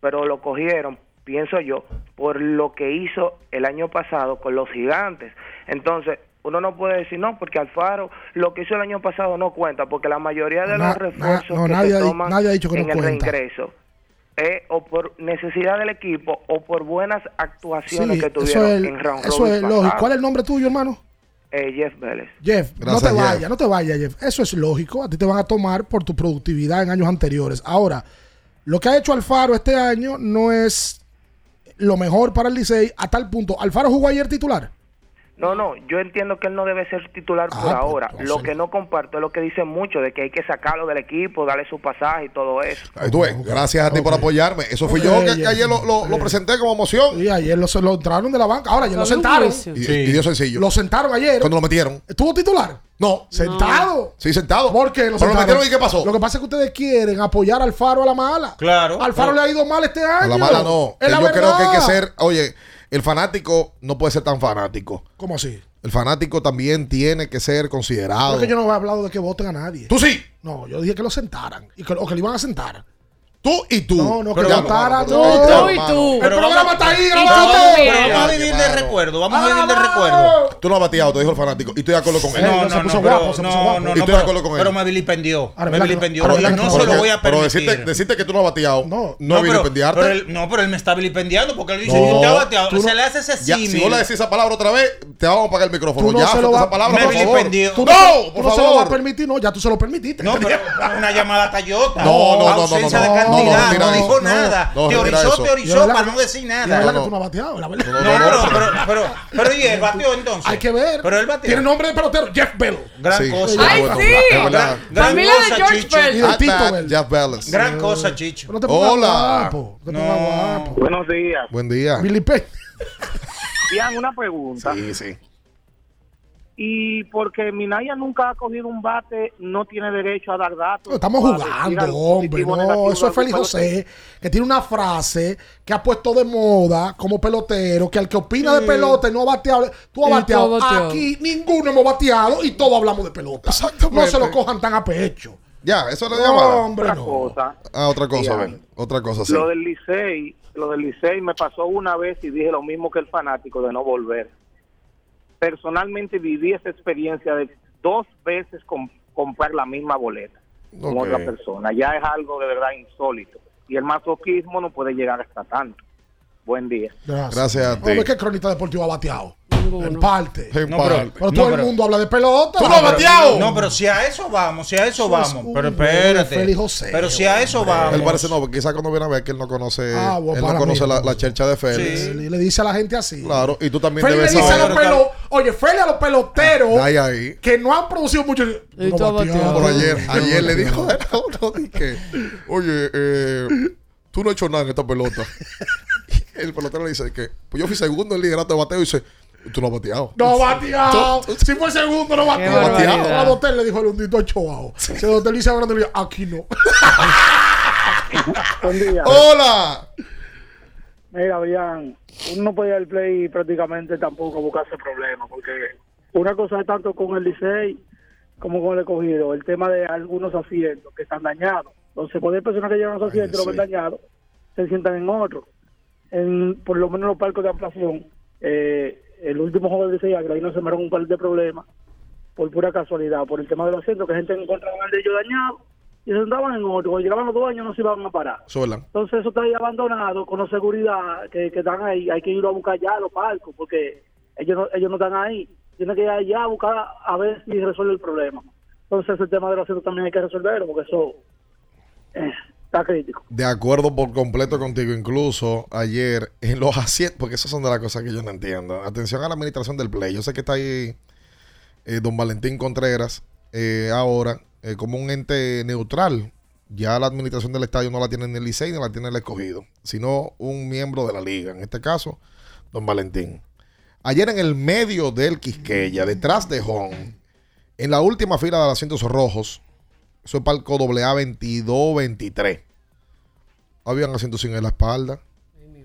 pero lo cogieron, pienso yo, por lo que hizo el año pasado con los gigantes. Entonces, uno no puede decir no, porque Alfaro lo que hizo el año pasado no cuenta, porque la mayoría de Na- los refuerzos na- no, que nadie se ha di- toman nadie ha dicho que no en el cuenta. reingreso es o por necesidad del equipo o por buenas actuaciones Sí, que eso tuvieron es, en round eso es lógico. pasado. ¿Cuál es el nombre tuyo, hermano? Eh, Jeff Vélez. Jeff, Gracias, no te vayas, no te vayas, Jeff. Eso es lógico. A ti te van a tomar por tu productividad en años anteriores. Ahora, lo que ha hecho Alfaro este año no es lo mejor para el Licey a tal punto. ¿Alfaro jugó ayer titular? No, no, yo entiendo que él no debe ser titular Ah, por ahora. Lo que no comparto es lo que dicen mucho de que hay que sacarlo del equipo, darle su pasaje y todo eso. Tú ves, gracias a ti por apoyarme. Eso fui yo que, ayer lo, lo- lo presenté como emoción. Y ayer lo, lo entraron de la banca. Ahora, ayer lo sentaron. Y, y dio sencillo. Lo sentaron ayer. Cuando lo metieron. ¿Estuvo titular? No. ¿Sentado? Sí, sentado. ¿Por qué lo Pero lo sentaron? metieron y ¿qué pasó? Lo que pasa es que ustedes quieren apoyar al Faro a la mala. Claro. Al Faro le ha ido mal este año. A la mala no. Es la yo creo que hay que ser, oye, el fanático no puede ser tan fanático. ¿Cómo así? El fanático también tiene que ser considerado. Es que yo no he hablado de que voten a nadie. Tú sí. No, yo dije que lo sentaran. Y que, o que lo iban a sentar. Tú y tú. No, no, que Pero, mano, No, pero- Tú y tú. El Pero programa vamos- está ahí, grabado. Pero vamos a vivir de recuerdo. Vamos a vivir de recuerdo. Tú no has bateado, te dijo el fanático. Y estoy de acuerdo con él. No, No, se no, puso no, guapo, pero, se puso no, guapo. no, Y no, estoy de pero, acuerdo con él. pero me vilipendió. Me ¿verdad que vilipendió. Ahora, Y ¿verdad que no no? se lo Pero- voy a Pero permitir. decirte, decirte que tú no has bateado. No. No, pero, vilipendiarte. pero él, no, pero él me está vilipendiando porque él dice, No, yo te he bateado. tú no- Se le hace ese símil. si no le decís esa palabra otra vez, te vamos a apagar el micrófono. Tú no ya, se lo suelta va- esa palabra, por favor. Tú no, no, por tú no se lo favor. vas a permitir, no, ya tú se lo permitiste. No, pero una llamada tallota. No, no, no, no, No, cantidad. dijo nada. Teorizó, teorizó para que- no decir nada. verdad no. que tú no has bateado, la verdad. No, pero, pero, pero, pero, y él batió entonces. Hay que ver. Pero él batió. Tiene nombre de pelotero, Jeff Bell. Gran Sí. cosa. ¡Ay, Bueno, sí! Familia de cosa, George Chicho. Bell. Y de At Tito bat, Bell. Jeff Balance. Gran cosa, Chicho. No te pongas Hola. guapo. No te pongas No. guapo. Buenos días. Buen día. Billy. Ian, una pregunta. Sí, sí. Y porque Minaya nunca ha cogido un bate, no tiene derecho a dar datos. Estamos jugando, hombre. No, eso es Félix José, que tiene una frase que ha puesto de moda como pelotero, que al que opina de Sí. pelota y no ha bateado, tú has bateado. Aquí ninguno hemos bateado y todos hablamos de pelota. Exactamente. No se lo cojan tan a pecho. Ya, eso le No, llama. hombre, Otra no. cosa. Ah, otra cosa, Ya. ven. Otra cosa, sí. Lo del Licey, lo del Licey me pasó una vez y dije lo mismo que el fanático de no volver. Personalmente viví esa experiencia de dos veces com- comprar la misma boleta con otra persona. Ya es algo de verdad insólito. Y el masoquismo no puede llegar hasta tanto. Buen día. Gracias. Gracias a ti. Hombre, ¿qué cronista deportivo ha bateado? Ninguno. En parte. En No, parte. pero- Pero No, todo el mundo habla de pelota. ¡Tú no bateado! No, pero si a eso vamos, si a eso Eso es vamos. un Pero espérate. Félix José, Pero si a eso vamos. Él parece no, porque quizás cuando viene a ver que él no conoce, Ah, bueno, él no conoce mí, la, la chercha de Félix. Sí, Y le dice a la gente así. Claro, y tú también Félix le debes dice a saber. los pelo, oye, Félix a los peloteros Ahí, ahí. que no han producido mucho. Y No bateado. bateado. Por ayer, No ayer le bateado. dijo a uno, dije, oye, eh, tú no has hecho nada en esta pelota. El pelotero le dice que, pues yo fui segundo en liderato de bateo y dice, tú no has bateado. No bateado. Si fue segundo, no bateado. barbaridad. A Dotel le dijo el hundito Choao. Se Dotel dice ahora, le dice, aquí no. Buen día. ¡Hola! Mira, Brian, uno no ir al play prácticamente tampoco buscarse problemas, porque una cosa es tanto con el Licey como con el escogido, el tema de algunos asientos que están dañados. Entonces, hay personas que llevan los asientos y los ven sí. dañados, se sientan en otros. En, por lo menos los parques de ampliación, eh, el último juego del Licey, ahí nos sembraron un par de problemas por pura casualidad, por el tema de los asientos, que gente encontraba el de ellos dañado y se sentaban en otro. Cuando llegaban los dos años no se iban a parar. Verdad. Entonces eso está ahí abandonado con la seguridad que, que están ahí. Hay que ir a buscar ya los palcos porque ellos no, ellos no están ahí. Tienen que ir allá a buscar a ver si resuelve el problema. Entonces el tema de los asientos también hay que resolverlo porque eso eh, está crítico. De acuerdo por completo contigo, incluso ayer en los asientos, porque esas son de las cosas que yo no entiendo. Atención a la administración del play. Yo sé que está ahí eh, don Valentín Contreras eh, ahora eh, como un ente neutral. Ya la administración del estadio no la tiene ni el Licey ni la tiene el escogido, sino un miembro de la liga. En este caso, don Valentín. Ayer en el medio del Quisqueya, detrás de Home, en la última fila de los asientos rojos, eso es palco AA 22-23. Habían asientos sin en la espalda.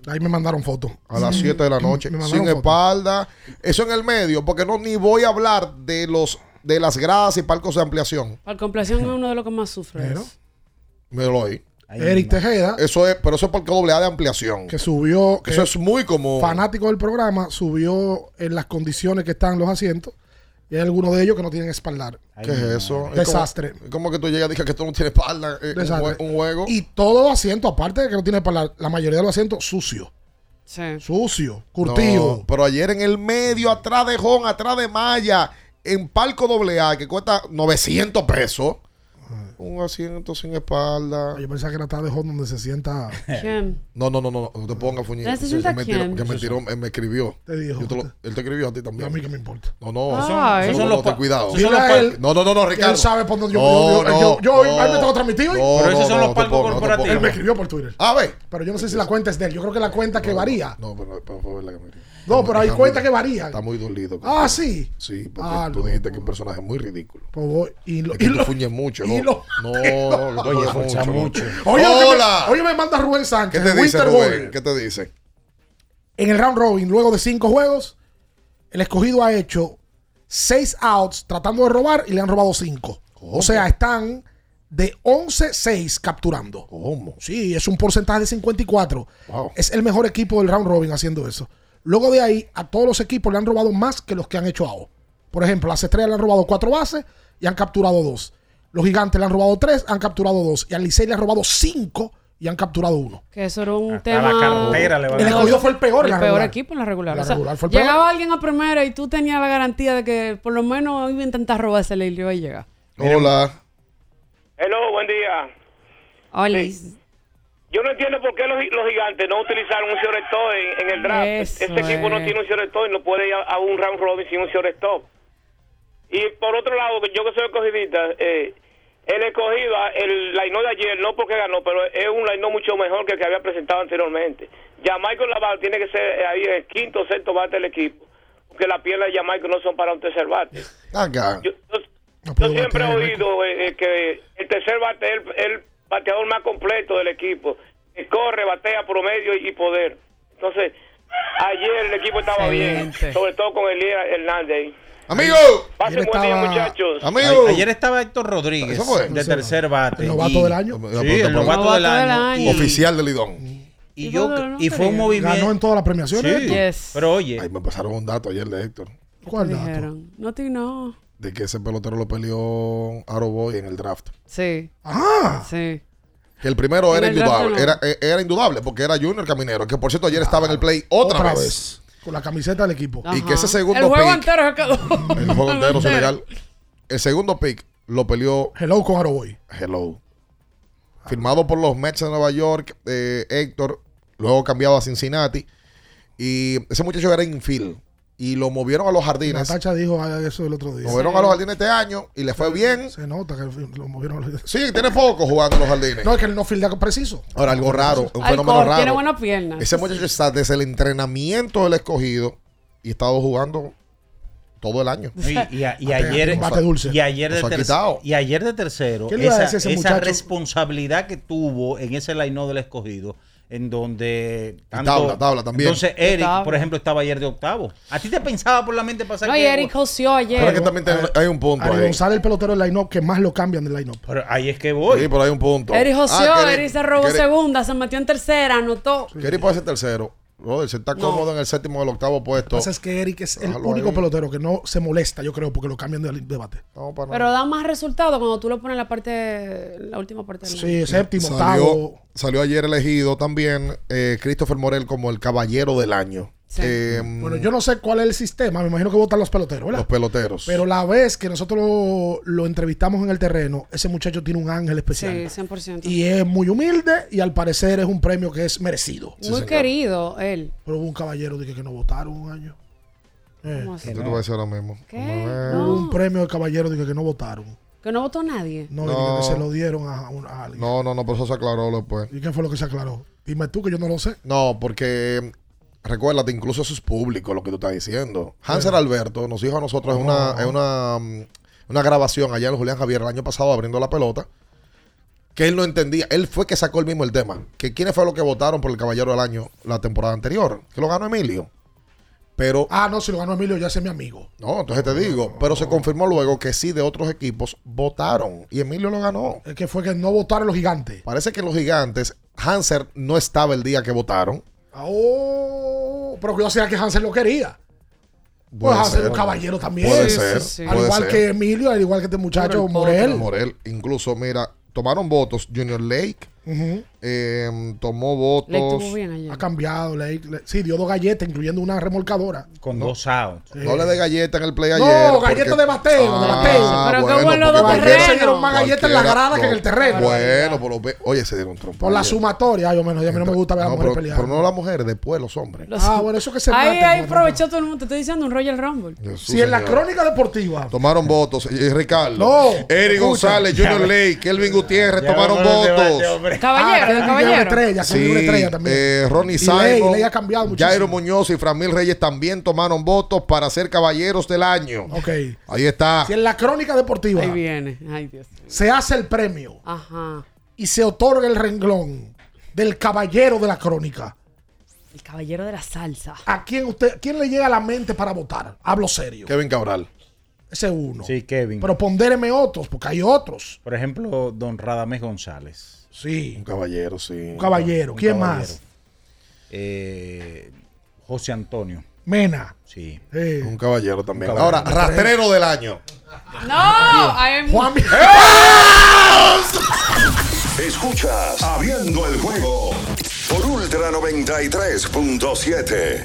Ahí me mandaron fotos. A las 7 de la noche. Me sin espalda. Eso en el medio, porque no ni voy a hablar de los de las gradas y palcos de ampliación. Para complación es uno de los que más sufre. eso. Me lo oí. Eric Tejeda, Eso es, pero eso es palco AA de ampliación. que subió, que Eso es muy común. fanático del programa, subió en las condiciones que están los asientos. Y hay algunos de ellos que no tienen espaldar. ¿Qué es eso? Es Desastre. Como que tú llegas y dices que tú no tienes espalda eh, un, Desastre. un juego. Y todos los asientos, aparte de que no tiene espaldar, la mayoría de los asientos sucios. Sí. Sucio, curtido. No, pero ayer en el medio, atrás de Jon, atrás de Maya, en palco AA, que cuesta 900 pesos. Un asiento sin espalda. Yo pensaba que era atrás de Home donde se sienta. ¿Quién? No, no, no, no, no te pongas fuñito. ¿Ese sienta Que mentiró- quién? Que mentiró, él me escribió. Te dijo. Yo te lo- él te escribió a ti también. A mí que me importa. No, no. Son los ten cuidado. Él No, no, no, no, Ricardo. él sabe por dónde yo. No, yo, yo, no, yo, yo- no. a él me tengo transmitido. No, Pero esos no, son no, los palcos no corporativos. Él me escribió por Twitter. A ver. Pero yo no sé si la cuenta es de él. Yo creo que la cuenta que varía. No, pero, pero fue verdad que me escribió. No, pero hay cuentas que varían. Está muy dolido. Ah, sí. Sí, porque Ah, tú no. dijiste que es un personaje muy ridículo. Pues y lo, Es que y tú lo- fuñes mucho, ¿no? lo- No, no, Oye, no, escucha mucho. Oye, lo que me- Hola. oye, me manda Rubén ¿Qué Sánchez. te de dice, Winter Rubén? ¿Qué te dice? En el round robin, luego de cinco juegos, el escogido ha hecho seis outs tratando de robar y le han robado cinco. O sea, están de 11-6 capturando. ¿Cómo? Sí, es un porcentaje de 54. Wow. Es el mejor equipo del round robin haciendo eso. Luego de ahí, a todos los equipos le han robado más que los que han hecho AO. Por ejemplo, las estrellas le han robado cuatro bases y han capturado dos. Los gigantes le han robado tres, han capturado dos. Y al Licey le han robado cinco y han capturado uno. Que eso era un Hasta tema. la cartera le van a El escogido fue el peor en El la peor regular. equipo en la regular. La O sea, regular fue el peor. llegaba alguien a primera y tú tenías la garantía de que por lo menos iba a intentar robarse y le iba a llegar. Hola. Hello, buen día. Hola. Yo no entiendo por qué los, los gigantes no utilizaron un shortstop en, en el draft. Eso Ese equipo no tiene un shortstop y no puede ir a, a un round robin sin un shortstop. Y por otro lado, que yo que soy escogidita, eh, el escogido, el line de ayer, no porque ganó, pero es un line mucho mejor que el que había presentado anteriormente. Ya Michael Laval tiene que ser ahí el quinto o sexto bate del equipo, porque las piernas de Jamaica no son para un tercer bate. Acá. Yo, yo- yo siempre he oído eh, eh, que el tercer bate es el, el bateador más completo del equipo. Que corre, batea, promedio y poder. Entonces, ayer el equipo estaba bien, sobre todo con Elías Hernández. Amigo. Pasen Ayer buen día, estaba- muchachos. Amigo. Ayer estaba Héctor Rodríguez ¿Eso fue? de tercer bate. El novato y- del año. Sí, el novato del año. Y- Oficial del Lidón. Y, yo, y fue un movimiento. Ganó en todas las premiaciones. Sí, Héctor. Yes. pero oye, Ay, me pasaron un dato ayer de Héctor. ¿Cuál ¿Qué dato? dijeron? No, ti no. De que ese pelotero lo peleó Aroboy en el draft. Sí. Ah. Sí. Que el primero era el indudable. Era, eh, era indudable porque era Junior Caminero. Que por cierto ayer estaba en el play otra, Otra vez. vez. Con la camiseta del equipo. Y que ese segundo El juego pick- entero se quedó. El juego entero es ilegal. El segundo pick lo peleó Hello con Aroboy. Hello. Firmado por los Mets de Nueva York, eh, Héctor, luego cambiado a Cincinnati. Y ese muchacho era infield. Y lo movieron a los jardines. Natacha dijo ah, eso el otro día. Movieron a los jardines este año y le fue bien. Se nota que lo movieron a los Sí, tiene poco jugando en los jardines. No, es que él no fildea preciso. Ahora, algo raro, un fenómeno raro. Tiene buenas piernas. Ese muchacho está desde el entrenamiento del escogido y ha estado jugando todo el año. y, y a- y Bate- ayer, bate dulce. y ayer de Nos ha ter- quitado. y ayer de tercero, ¿Qué le iba a esa, decir ese esa muchacho? responsabilidad que tuvo en ese line del escogido, en donde tabla, tabla también. Entonces Eric, Tabla. por ejemplo, estaba ayer de octavo. ¿A ti te pensaba por la mente pasar No, y que- Eric joseó ayer. Pero es que también te- hay un punto Ari ahí. González, el pelotero del line-up que más lo cambian del line-up. Pero ahí es que voy. Sí, pero hay un punto. Eric joseó, Ah, Eric se robó segunda, se metió en tercera, anotó. Que Eric puede ser tercero. Brother, si está No. cómodo en el séptimo o el octavo puesto. Lo que pasa es que Eric es el único ahí. pelotero que no se molesta, yo creo, porque lo cambian de debate. No, para Pero da más resultado cuando tú lo pones en la parte, la última parte del Sí, séptimo, salió, octavo. salió ayer elegido también eh, Christopher Morel como el caballero del año. Eh, Bueno, yo no sé cuál es el sistema, me imagino que votan los peloteros, ¿verdad? Los peloteros. Pero la vez que nosotros lo, lo entrevistamos en el terreno, ese muchacho tiene un ángel especial. Sí, 100%. Y es muy humilde y al parecer es un premio que es merecido. Muy querido él. Pero hubo un caballero de que, que no votaron un año. Eh. ¿Cómo así? ¿Qué te voy a decir ahora mismo? ¿Qué? Hubo un premio de caballero de que, que no votaron. Que no votó nadie. No, que, se lo dieron a, un- a alguien. No, no, no, por eso se aclaró después. ¿Y qué fue lo que se aclaró? Dime tú que yo no lo sé. No, porque recuérdate, incluso eso es público lo que tú estás diciendo. Hansel Alberto nos dijo a nosotros en una, en una, mm, una grabación allá en Julián Javier el año pasado abriendo la pelota que él no entendía. Él fue que sacó el mismo el tema. Que quiénes fueron los que votaron por el Caballero del Año la temporada anterior. Que lo ganó Emilio. Pero. Ah, no, si lo ganó Emilio, ya es mi amigo. No, entonces te digo. Pero se confirmó luego que sí de otros equipos votaron. Y Emilio lo ganó. Es que fue que no votaron los gigantes. Parece que los gigantes, Hanser no estaba el día que votaron. Oh, pero que yo sabía que Hansel lo quería. Pues Puede Hansel un caballero también. Puede ser. sí, sí. puede Al igual ser. que Emilio, al igual que este muchacho Morel. Morel. Incluso, mira, tomaron votos Junior Lake. Eh, tomó votos. Ha cambiado. Lake, le- sí, dio dos galletas, incluyendo una remolcadora. Con dos outs. No le dé galleta en el play No, ayer. galleta porque- de bateo, de bateo. Ah, Pero bueno, los dos terrenos. se dieron más galletas en la grada que en el terreno. Bueno, por lo ve- oye, se dieron trompa. Por la sumatoria, yo menos, a mí no me gusta ver a las No, mujeres pero, pelear. pero no las mujeres, después los hombres. Ah, bueno, eso que se Ahí, maten, ahí no, no, aprovechó todo el mundo. Te estoy diciendo un Royal Rumble. Si en la crónica deportiva. Tomaron votos. Ricardo. No, Eric. González, Junior Lake, Kelvin Gutiérrez tomaron votos. hombre. Caballero, caballero. Estrella, Kelvin una estrella también. eh, Ronnie Simon, Ley, Ley ha cambiado muchísimo. Jairo Muñoz y Framil Reyes también tomaron votos para ser caballeros del año. Ok. Ahí está. Si en la crónica deportiva Ahí viene. Ay, Dios. se hace el premio Ajá. y se otorga el renglón del caballero de la crónica, El caballero de la salsa. ¿a quién usted, quién le llega a la mente para votar? Hablo serio. Kevin Cabral. Ese es uno. Sí, Kevin. Pero pondéreme otros, porque hay otros. Por ejemplo, don Radamés González. Sí. Un caballero, sí. Un caballero. Un ¿Quién caballero. más? Eh, José Antonio. Mena. Sí. Eh, Un caballero también. Un caballero. Ahora, rastrero del año. No, hay Juan Escuchas Abriendo el juego por Ultra 93.7.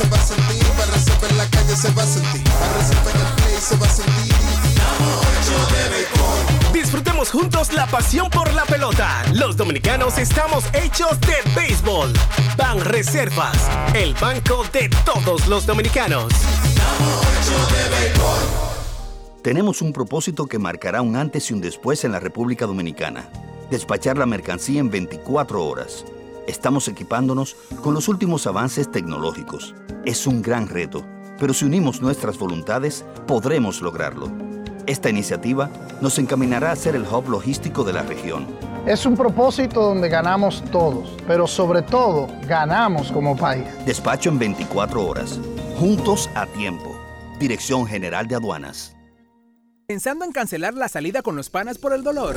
se va a sentir, para reserva en la calle se va a sentir, para reserva en el play se va a sentir. Disfrutemos juntos la pasión por la pelota. Los dominicanos estamos hechos de béisbol. Ban Reservas, el banco de todos los dominicanos. Tenemos un propósito que marcará un antes y un después en la República Dominicana. Despachar la mercancía en 24 horas. Estamos equipándonos con los últimos avances tecnológicos. Es un gran reto, pero si unimos nuestras voluntades, podremos lograrlo. Esta iniciativa nos encaminará a ser el hub logístico de la región. Es un propósito donde ganamos todos, pero sobre todo ganamos como país. Despacho en 24 horas. Juntos a tiempo. Dirección General de Aduanas. ¿Pensando en cancelar la salida con los panas por el dolor?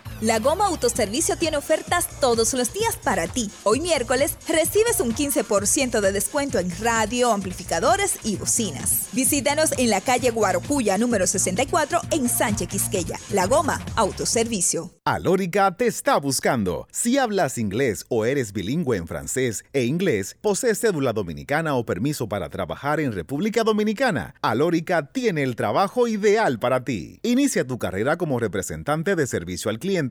La Goma Autoservicio tiene ofertas todos los días para ti. Hoy miércoles recibes un 15% de descuento en radio, amplificadores y bocinas. Visítanos en la calle Guarocuya número 64 en Sánchez Quisqueya. La Goma Autoservicio. Alórica te está buscando. Si hablas inglés o eres bilingüe en francés e inglés, posees cédula dominicana o permiso para trabajar en República Dominicana, Alórica tiene el trabajo ideal para ti. Inicia tu carrera como representante de servicio al cliente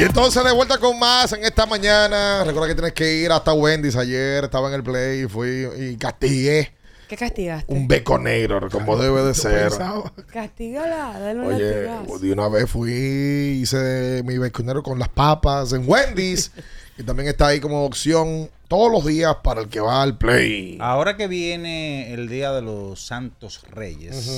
Y entonces de vuelta con más en esta mañana. Recuerda que tienes que ir hasta Wendy's ayer. Estaba en el play y fui y castigué ¿Qué castigaste? un beconero, como debe de ser. Castígala, dale una Oye, latigazo. de una vez fui, hice mi beconero con las papas en Wendy's. y también está ahí como opción todos los días para el que va al play. Ahora que viene el Día de los Santos Reyes,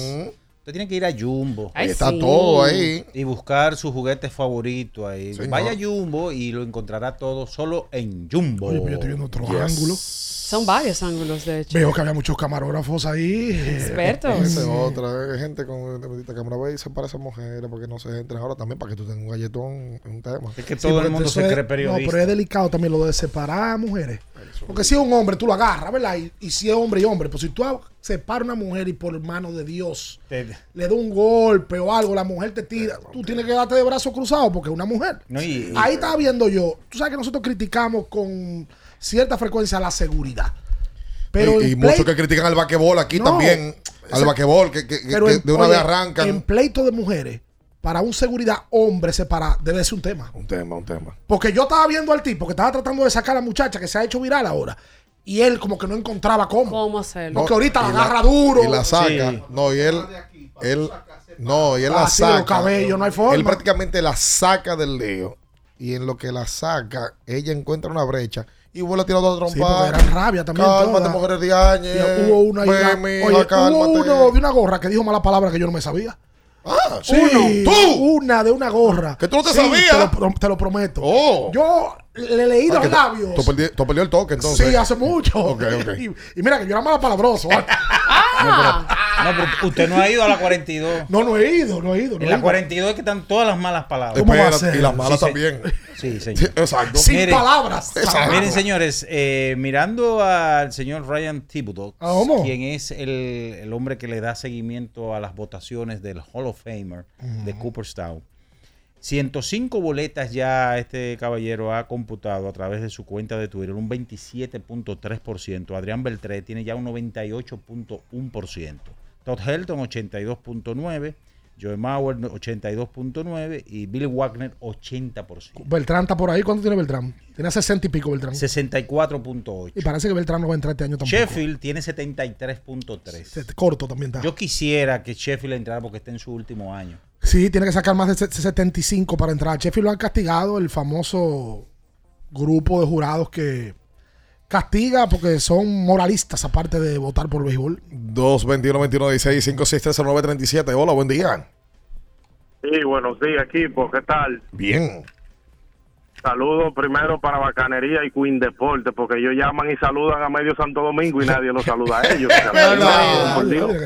usted tiene que ir a Jumbo. Ahí está todo ahí. Y buscar su juguete favorito ahí. Señor. Vaya a Jumbo y lo encontrará todo solo en Jumbo. Oye, pero yo estoy viendo otro ángulo. Son varios ángulos, de hecho. Veo que había muchos camarógrafos ahí. Expertos. Esa es otra, gente con bendita cámara ve y se para a esas mujeres porque no se entren ahora también para que tú tengas un galletón, es un tema. Es que Sí, pero eso es- No, pero es delicado también lo de separar a mujeres. Porque si es un hombre, tú lo agarras, ¿verdad? Y, y si es hombre y hombre, pues si tú separas a una mujer y por mano de Dios le da un golpe o algo, la mujer te tira, tú tienes que darte de brazos cruzados porque es una mujer. No, y- y- Ahí estaba viendo yo. Tú sabes que nosotros criticamos con cierta frecuencia la seguridad. Pero y, muchos que critican al vaquebol aquí No. también. Al vaquebol, que, que- que- pero que en- de una oye, vez arrancan. En pleito de mujeres, para un seguridad hombre separar, debe ser un tema. Un tema, un tema. Porque yo estaba viendo al tipo que estaba tratando de sacar a la muchacha que se ha hecho viral ahora. Y él como que no encontraba cómo. ¿Cómo hacerlo? Porque ahorita la agarra duro. Y la saca. Sí. No, y él. él no, y él Ah, la sí, saca. los cabellos, no hay forma. Él prácticamente la saca del lío. Y en lo que la saca, ella encuentra una brecha. Y vuelve a tirar otra Sí, trompa. porque eran rabia también. Cálmate, mujeres de años. Y hubo una, y una- oye, hubo uno de una gorra que dijo mala palabra que yo no me sabía. Ah, Sí, uno. ¿Tú? Una de una gorra. Que tú no te Sí, sabías. Te lo, te lo prometo. Oh. Yo le leí Ah, los labios. Tú perdi- tú perdió el toque entonces. Sí, hace mucho. Ok, ok. Y, y mira que yo era mala palabroso. Ah. No, pero usted no ha ido a la 42. No, no he ido, no he ido. no En he la ido. 42 es que están todas las malas palabras. ¿Cómo va a ser? y las malas Sí, sí. también. Sí, señor. Exacto. Sin Miren, palabras. Exacto. Miren, señores, eh, mirando al señor Ryan Thibodeau, Ah, quien es el, el hombre que le da seguimiento a las votaciones del Hall of Famer de Cooperstown. 105 boletas ya este caballero ha computado a través de su cuenta de Twitter, un 27.3%. Adrián Beltré tiene ya un 98.1%. Todd Helton 82.9%. Joe Mauer 82.9% y Bill Wagner 80%. Beltrán está por ahí. ¿Cuánto tiene Beltrán? Tiene 60 y pico Beltrán. 64.8%. Y parece que Beltrán no va a entrar este año tampoco. Sheffield tiene 73.3. Corto también está. Yo quisiera que Sheffield entrara porque está en su último año. Sí, tiene que sacar más de se- 75 para entrar. Sheffield lo han castigado, el famoso grupo de jurados que castiga porque son moralistas aparte de votar por béisbol. 221 21 16 563 0937 Hola, buen día. Sí, buenos días, equipo. ¿Qué tal? Bien. Saludos primero para Bacanería y Queen Deporte, porque ellos llaman y saludan a medio Santo Domingo y nadie los saluda a ellos.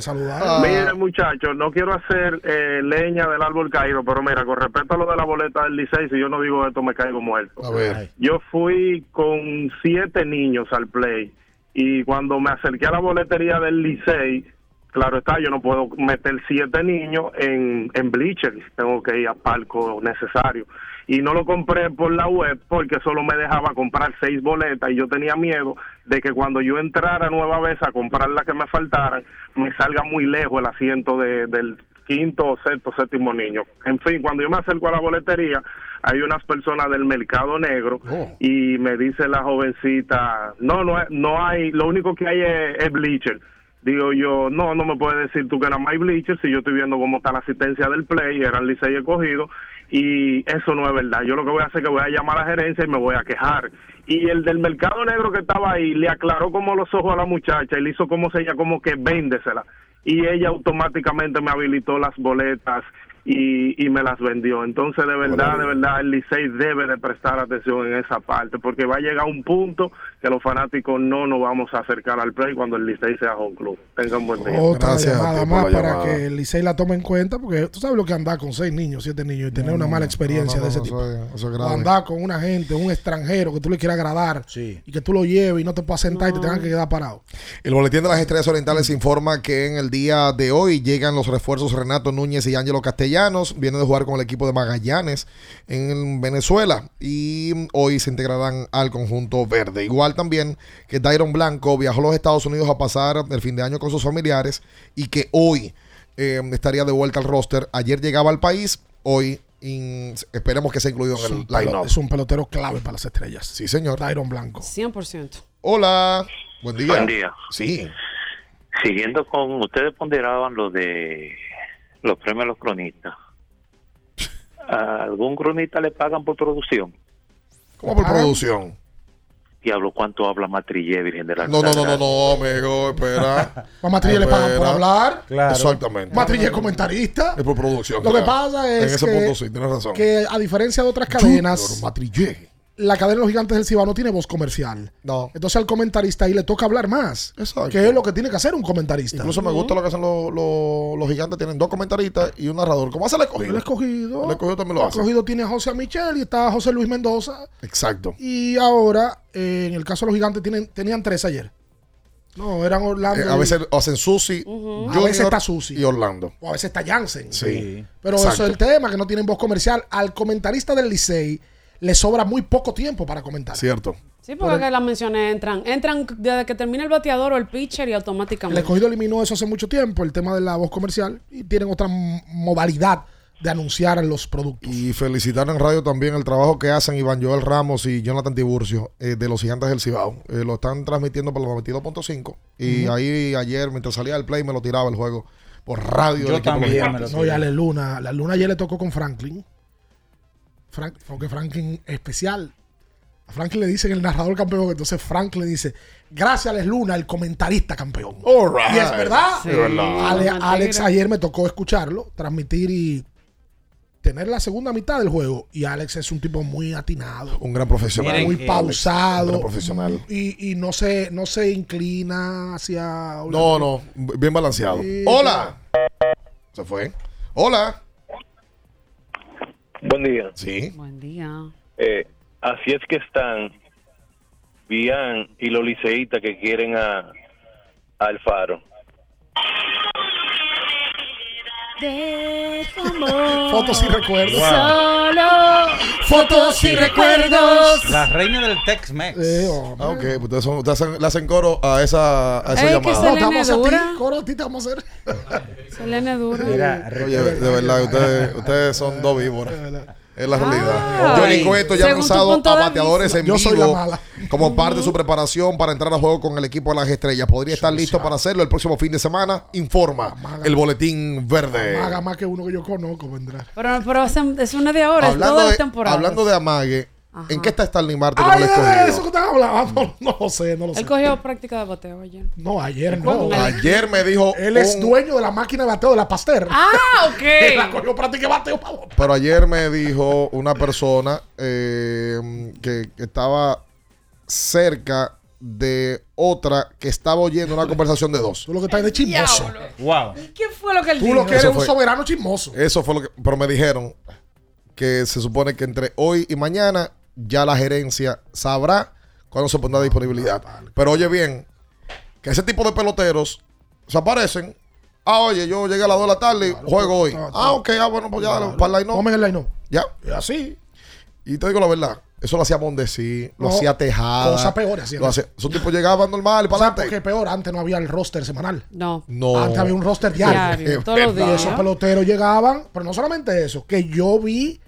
Saludar. Miren, muchachos, no quiero hacer eh, leña del árbol caído, pero mira, con respecto a lo de la boleta del Licey, si yo no digo esto, me caigo muerto. A ver. Yo fui con siete niños al play y cuando me acerqué a la boletería del Licey, claro está, yo no puedo meter siete niños en, en bleachers, tengo que ir a palco necesario. Y no lo compré por la web porque solo me dejaba comprar seis boletas y yo tenía miedo de que cuando yo entrara nueva vez a comprar las que me faltaran, me salga muy lejos el asiento de- del quinto o sexto, séptimo niño. En fin, cuando yo me acerco a la boletería, hay unas personas del mercado negro y me dice la jovencita, no, no, hay- no hay, lo único que hay es, es bleacher. Digo yo, no, no me puedes decir tú que más hay bleacher si yo estoy viendo cómo está la asistencia del play, era el Licey escogido y eso no es verdad. Yo lo que voy a hacer es que voy a llamar a la gerencia y me voy a quejar. Y el del mercado negro que estaba ahí le aclaró como los ojos a la muchacha y le hizo como ella como que véndesela. Y ella automáticamente me habilitó las boletas y, y me las vendió. Entonces, de verdad, de verdad, el Licey debe de prestar atención en esa parte, porque va a llegar un punto que los fanáticos no nos vamos a acercar al play cuando el Licey sea home club. Tengan buen día. Otra llamada más para que el Licey la tome en cuenta, porque tú sabes lo que andar con seis niños, siete niños y tener una mala experiencia no, de ese no, tipo. eso es- eso es o grave. andar con una gente, un extranjero que tú le quieras agradar y que tú lo lleves y no te puedas sentar y te tengas que quedar parado. El boletín de las estrellas orientales informa que en el día de hoy llegan los refuerzos Renato Núñez y Ángelo Castellanos. Vienen de jugar con el equipo de Magallanes en Venezuela y hoy se integrarán al conjunto verde. Igual también que Dairon Blanco viajó a los Estados Unidos a pasar el fin de año con sus familiares y que hoy eh, estaría de vuelta al roster. Ayer llegaba al país, hoy in- esperemos que sea incluido en el line-up. Es un pelotero clave para las estrellas. Sí, señor. Dairon Blanco. 100%. Hola. Buen día. Buen día. Sí. Siguiendo con, ustedes ponderaban lo de los premios a los cronistas. ¿A ¿Algún cronista le pagan por producción? ¿Cómo por producción? Diablo, ¿cuánto habla Matrillé, Virgen de la No, no, no, no, no, amigo, espera. A Matrille le pagan por hablar. Exactamente. Matrille es comentarista. Es por producción. Lo que claro. pasa es En ese que, punto sí, tienes razón. que a diferencia de otras cadenas, Junior Matrille. La cadena de los gigantes del Cibao no tiene voz comercial. No. Entonces al comentarista ahí le toca hablar más. Exacto. Que es lo que tiene que hacer un comentarista. Incluso me gusta lo que hacen los, los- los gigantes. Tienen dos comentaristas y un narrador. ¿Cómo hace el escogido? El escogido. El escogido también lo El hace. escogido tiene a José Michel y está José Luis Mendoza. Exacto. Y ahora, eh, en el caso de los gigantes, tienen, tenían tres ayer. No, eran Orlando. Eh, a y- veces hacen Susi, A veces está Susi. y Orlando. O a veces está Jansen. Sí. Pero Exacto. eso es el tema, que no tienen voz comercial. Al comentarista del Licey le sobra muy poco tiempo para comentar. Cierto. Sí, porque que las menciones entran. Entran desde que termina el bateador o el pitcher y El automáticamente. escogido eliminó eso hace mucho tiempo, el tema de la voz comercial, y tienen otra modalidad de anunciar los productos. Y felicitar en radio también el trabajo que hacen Iván Joel Ramos y Jonathan Tiburcio eh, de los Gigantes del Cibao. Eh, lo están transmitiendo por los 92.5. Y ahí ayer, mientras salía el play, me lo tiraba el juego por radio. Yo del también me lo No, y a la Luna. La Luna ayer le tocó con Franklin. Frank, porque Franklin especial. A Franklin le dicen el narrador campeón. Entonces Frank le dice: Gracias, Alex Luna, el comentarista campeón. All right. Y es verdad. Sí, es. Ale-. Alex ayer me tocó escucharlo, transmitir y tener la segunda mitad del juego. Y Alex es un tipo muy atinado. Un gran profesional. muy Miren, eh, pausado. un gran profesional. Y, y no, se, no se inclina hacia... No, no, bien balanceado. Sí, Hola. Se fue. Hola. Buen día. Sí. Buen día. Eh, así es que están Bian y los liceístas que quieren a, a Alfaro. Fotos y recuerdos. Solo fotos y recuerdos. La reina del Tex-Mex. Ah, ok, pues ustedes, son- ustedes hacen- le hacen coro a esa, a esa Ey, que llamada. No, te vamos a ti, dura. coro, a ti te vamos a hacer. Selene dura. Oye, de verdad, ustedes, ustedes son dos víboras. Es la realidad. Johnny Cueto ya ha lanzado a bateadores en Yo soy la vivo mala. como parte de su preparación para entrar a juego con el equipo de las estrellas. Podría estar listo para hacerlo el próximo fin de semana. Informa el boletín verde. Haga más que uno que yo conozco, vendrá. Pero, pero es, es una de ahora, es Hablando toda la de, temporada. hablando de Amague, ¿en qué está Stanley Marte Ay, de eso que están hablando. No, no lo sé, no lo sé. Él cogió práctica de bateo ayer. No, ayer no. ¿Cuándo? Ayer me dijo. Él es un- dueño de la máquina de bateo de la Pasteur. Ah, ok. la cogió práctica de bateo para Pero ayer me dijo una persona eh, que, que estaba cerca de otra que estaba oyendo una conversación de dos. Tú lo que estás de chismoso. Wow. ¿Qué fue lo que él Tú dijo? lo que eres un soberano chismoso. Eso fue lo que. Pero me dijeron que se supone que entre hoy y mañana ya la gerencia sabrá cuándo se pondrá disponibilidad. Pero oye bien, que ese tipo de peloteros se aparecen. Ah, oye, yo llegué a las 2 de la tarde y juego hoy. Ah, ok, ah, bueno, pues ya, para el line Tomen el line Ya. Es así. Y te digo la verdad, eso lo hacía Mondesi, lo No, hacía Tejada. cosa peor hacían lo eso. hacía- Esos tipos llegaban normal y O para sea, adelante. porque peor, antes no había el roster semanal. No. No. Antes había un roster diario. Diario, todos los Y días. esos peloteros llegaban, pero no solamente eso, que yo vi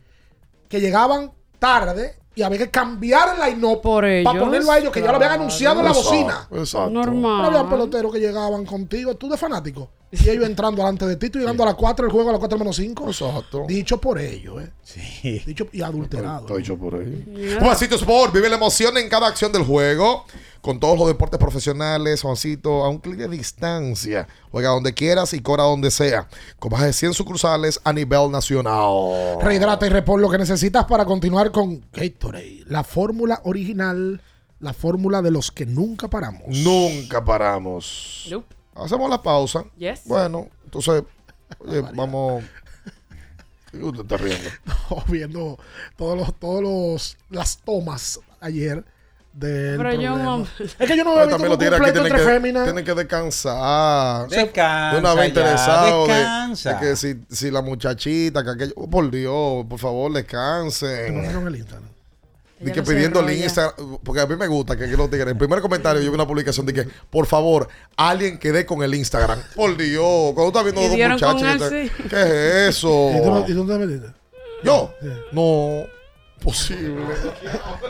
que llegaban tarde y había que cambiar el line-up Por ellos. para ponerlo a ellos, que ya lo habían anunciado en la bocina. Exacto. Normal. Pero había peloteros que llegaban contigo, tú de fanático. Y ellos entrando delante de ti, tú llegando a las 4 del juego, a las 4 menos 5. Exacto. Dicho por ellos, ¿eh? Sí. Dicho y adulterado. Está dicho por ahí. Juancito Sport, vive la emoción en cada acción del juego. Con todos los deportes profesionales, Juancito, a un clic de distancia. Juega donde quieras y cobra donde sea. Con más de 100 sucursales a nivel nacional. Rehidrata y repon lo que necesitas para continuar con Gatorade. La fórmula original, la fórmula de los que nunca paramos. Nunca paramos. Nope. Hacemos la pausa. Yes. Bueno, entonces, oye, vamos. ¿Qué usted está riendo? No, viendo todos los, todos los, las tomas ayer del Pero yo no- Es que yo no visto también los tigres aquí completo tienen entre que, féminas. tienen que descansar. Descansa de una vez ya, interesado de- descansa. de, que si, si la muchachita, que aquello, oh, por Dios, por favor, descansen. Pusieron el Instagram. De Ella que no pidiendo el. Instagram, porque a mí me gusta que aquí los tigres, en el primer comentario yo vi una publicación de que, por favor, alguien que dé con el Instagram. Por Dios, cuando estás viendo ¿Y dos dieron con muchachos? ¿qué es eso? ¿Y tú, y te metiste? ¿Yo? No, posible.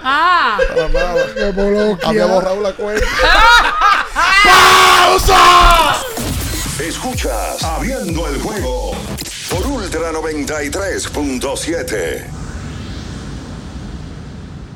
Ah. Para nada. Que bloquea. Había borrado la cuenta. Escuchas Abriendo el juego por Ultra 93.7.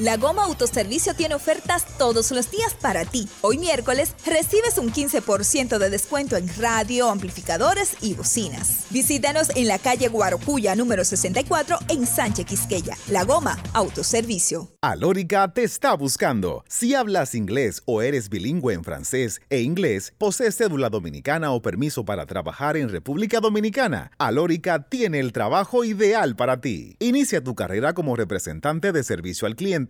La Goma Autoservicio tiene ofertas todos los días para ti. Hoy miércoles recibes un 15% de descuento en radio, amplificadores y bocinas. Visítanos en la calle Guarocuya número 64 en Sánchez Quisqueya. La Goma Autoservicio. Alórica te está buscando. Si hablas inglés o eres bilingüe en francés e inglés, posees cédula dominicana o permiso para trabajar en República Dominicana, Alórica tiene el trabajo ideal para ti. Inicia tu carrera como representante de servicio al cliente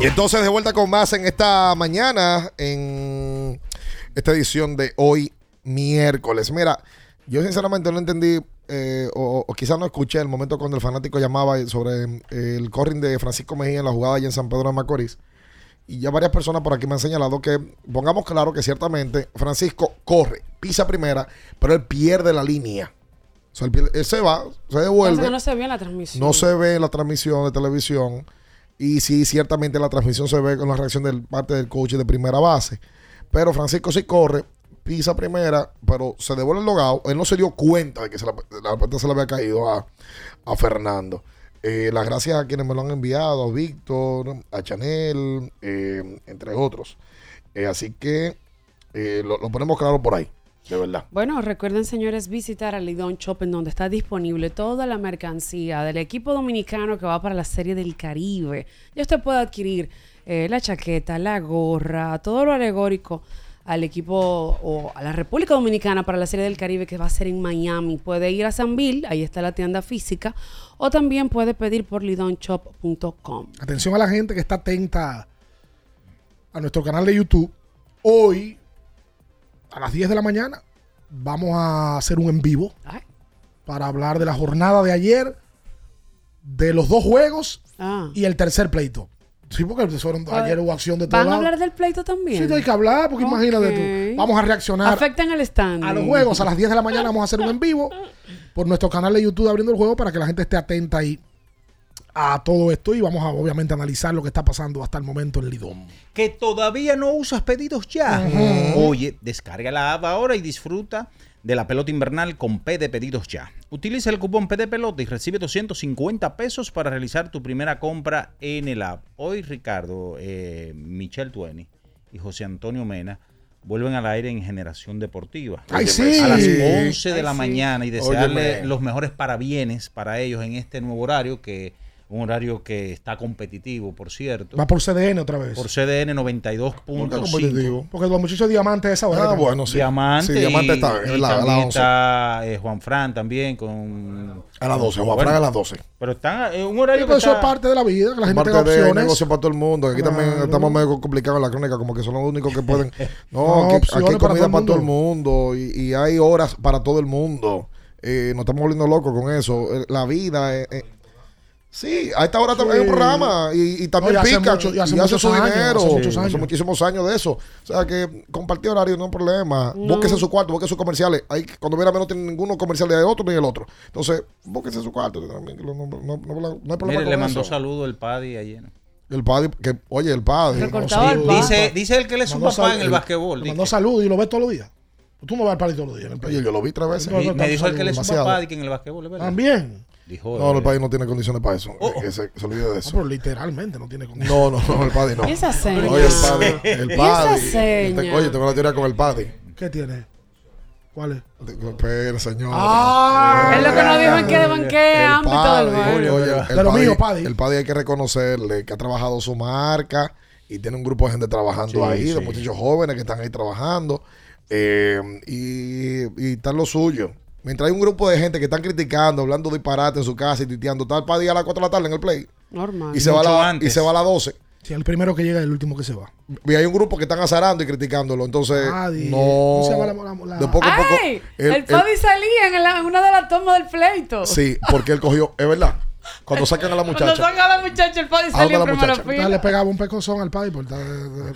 Y entonces de vuelta con más en esta mañana, en esta edición de hoy miércoles. Mira, yo sinceramente no entendí, eh, o, o quizás no escuché el momento cuando el fanático llamaba sobre eh, el corring de Francisco Mejía en la jugada allá en San Pedro de Macorís. Y ya varias personas por aquí me han señalado que pongamos claro que ciertamente Francisco corre, pisa primera, pero él pierde la línea. O sea, él, pierde- él se va, se devuelve. Que no se ve en la transmisión. No se ve en la transmisión de televisión. Y sí, ciertamente la transmisión se ve con la reacción del parte del coach de primera base. Pero Francisco sí corre, pisa primera, pero se devuelve el logado. Él no se dio cuenta de que la, la pelota se le había caído a, a Fernando. Eh, las gracias a quienes me lo han enviado, a Víctor, a Chanel, eh, entre otros. Eh, así que lo, lo ponemos claro por ahí, de verdad. Bueno, recuerden, señores, visitar a Lidón Shop, en donde está disponible toda la mercancía del equipo dominicano que va para la Serie del Caribe. Y usted puede adquirir eh, la chaqueta, la gorra, todo lo alegórico al equipo o a la República Dominicana para la Serie del Caribe que va a ser en Miami. Puede ir a San Bill, ahí está la tienda física, o también puede pedir por lidonshop.com. Atención a la gente que está atenta a nuestro canal de YouTube. Hoy, a las 10 de la mañana, vamos a hacer un en vivo para hablar de la jornada de ayer, de los dos juegos Ah. y el tercer pleito. Sí, porque fueron, Ah, ayer hubo acción de todos ¿Van a hablar del pleito también? Sí, hay que hablar, porque imagínate tú. Vamos a reaccionar Afectan el stand. a los juegos. A las 10 de la mañana vamos a hacer un en vivo por nuestro canal de YouTube abriendo el juego para que la gente esté atenta ahí a todo esto y vamos a obviamente analizar lo que está pasando hasta el momento en Lidón. que todavía no usas pedidos ya. Oye, descarga la app ahora y disfruta de la pelota invernal con P de pedidos ya. Utiliza el cupón P de pelota y recibe 250 pesos para realizar tu primera compra en el app. Hoy Ricardo, eh, Michelle Tueni y José Antonio Mena vuelven al aire en Generación Deportiva. ¡Ay, sí! A las 11 de Ay, la sí. mañana y desearle Óyeme. los mejores parabienes para ellos en este nuevo horario que un horario que está competitivo, por cierto. Va por CDN otra vez. Por CDN 92.5. competitivo? Porque los muchachos diamantes de esa hora. Ah, bueno, sí. Diamante. Sí, Diamante y- está, y es la- a las también 11. está eh, Juan Fran también con... A las 12, Juan Bueno, Fran a las 12. Pero está en un horario Pero que eso es está- parte de la vida, que la gente Parte tenga de opciones. negocio para todo el mundo. que Aquí también Claro. estamos medio complicados en la crónica, como que son los únicos que pueden. No, No, aquí, opciones aquí hay para comida todo para el todo el mundo y, y hay horas para todo el mundo. Eh, nos estamos volviendo locos con eso. Eh, La vida, eh, eh, Sí, a esta hora también hay un programa y, y también No, y hace pica mucho- y hace y hace muchos su años, dinero. hace muchos Hace años. muchísimos años de eso. O sea que compartir horario no es un problema. No. Búsquese su cuarto, búsquese sus comerciales. Hay, cuando mira, no tiene ninguno comercial de otro ni el otro. Entonces, búsquese su cuarto. No, no, no, no, no hay problema Mire, con le mandó eso. saludo el Paddy ayer. ¿no? El padre, que, oye, el padre. Al padre. Dice, dice él que él es su Mandó papá sal- en el el-. Le dice. mandó salud y lo ves todos los días. Tú no vas al party todos los días. el Oye, yo lo vi tres veces. No, no, Y me dijo él que él es su demasiado. papá y que en el basquetbol es verdad. También. Dijo No, el padre no tiene condiciones para eso. Oh. Que se, se olvide de No, eso. pero literalmente no tiene condición. No, no, no, el padre no. ¿Y esa seña? Oye, el padre. El ¿Y padre. esa seña? Te- Oye, tengo una teoría con el padre. ¿Qué tiene? ¿Cuál es? Espera, señor. Ah, Es lo que nos dijo en qué, en qué El ámbito padre, del oye, el, De lo padre- mío, padre. El padre hay que reconocerle que ha trabajado su marca y tiene un grupo de gente trabajando Sí, ahí, de muchachos jóvenes que están ahí trabajando eh, y, y está en lo suyo. Mientras hay un grupo de gente que están criticando, hablando disparate en su casa y tuiteando, está el padre a las 4 de la tarde en el play Normal. y se, va a Mucho la, y antes. se va a las 12. Si el primero que llega es el último que se va. Y hay un grupo que están azarando y criticándolo. Entonces, Paddy. no. ¿Cómo se llama la- la- la- de poco a poco. El Paddy salía en, la- en una de las tomas del pleito. Sí, porque él cogió, es verdad. Cuando sacan a la Cuando muchacha. saca a la muchacha, el Paddy salía en la primera muchacha. Entonces le fila. pegaba un pecozón al padre por estar-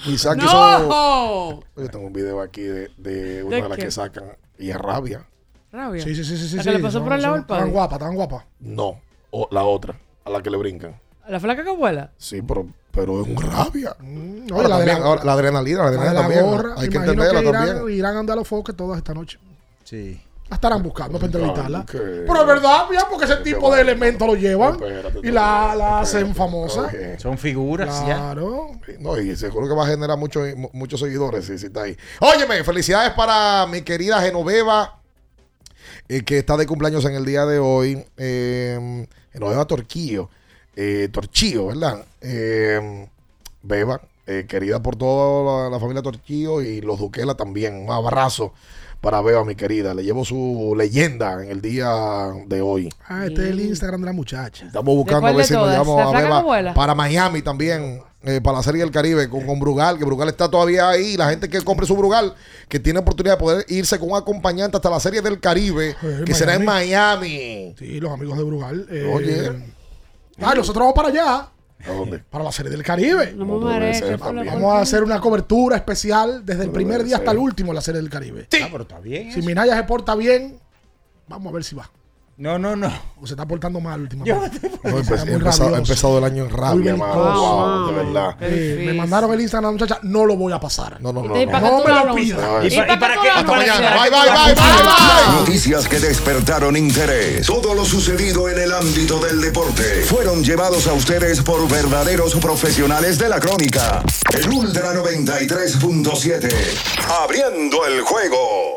hizo. ¡No! Yo tengo un video aquí de, de una ¿De de las que sacan y es rabia. Rabia. Sí, sí, sí, sí. sí, ¿La sí. que le pasó por el lado Son- al padre? Estaban guapas, estaban guapas. No, o la otra, a la que le brincan. ¿La flaca que vuela? Sí, pero, pero es un rabia. Mm, Ahora oye, la de también, la- ahora, la adrenalina, la adrenalina la también. gorra, Hay que imagino entenderla que irán, también. irán a andar a los foques todas esta noche. Sí. La estarán buscando para entrevistarla. Pero es verdad, ya, porque ese tipo de elementos lo llevan Espérate, y la, espérate, la hacen espérate. famosa. Son figuras ya. Claro. No, y seguro que va a generar muchos muchos seguidores si, si está ahí. Óyeme, felicidades para mi querida Genoveva, eh, que está de cumpleaños en el día de hoy. Eh, Genoveva Torquillo, eh, Torchillo, ¿verdad? Eh, Beba, eh, querida por toda la, la familia Torquillo y los Duquela también. Un abrazo para Beba, mi querida. Le llevo su leyenda en el día de hoy. Ah, este es el Instagram de la muchacha. Estamos buscando a ver si nos llevamos ¿La a Beba para Miami también, eh, para la Serie del Caribe con, con Brugal, que Brugal está todavía ahí. La gente que compre su Brugal, que tiene oportunidad de poder irse con un acompañante hasta la Serie del Caribe, Eh, que será en Miami. Sí, los amigos de Brugal. eh, Oye. Ah, nosotros vamos para allá, ¿A dónde? para la serie del Caribe. No Como ser la. Vamos a hacer una cobertura especial desde el Como primer día hasta el último de la serie del Caribe. Ah, pero está bien. Si eso. Minaya se porta bien, vamos a ver si va. No, no, no. O se está portando mal últimamente. No, he, Está empe- muy he empezado, he empezado el año en rabia, mano. Wow, de verdad. Eh, me mandaron el Instagram muchacha, no lo voy a pasar. No, no, no. ¿Y no. para No me lo pidas. ¿Y pa- y para tú qué- hasta mañana. Bye, bye, bye, bye, bye. Noticias que despertaron interés. Todo lo sucedido en el ámbito del deporte fueron llevados a ustedes por verdaderos profesionales de la crónica. El Ultra 93.7. Abriendo el juego.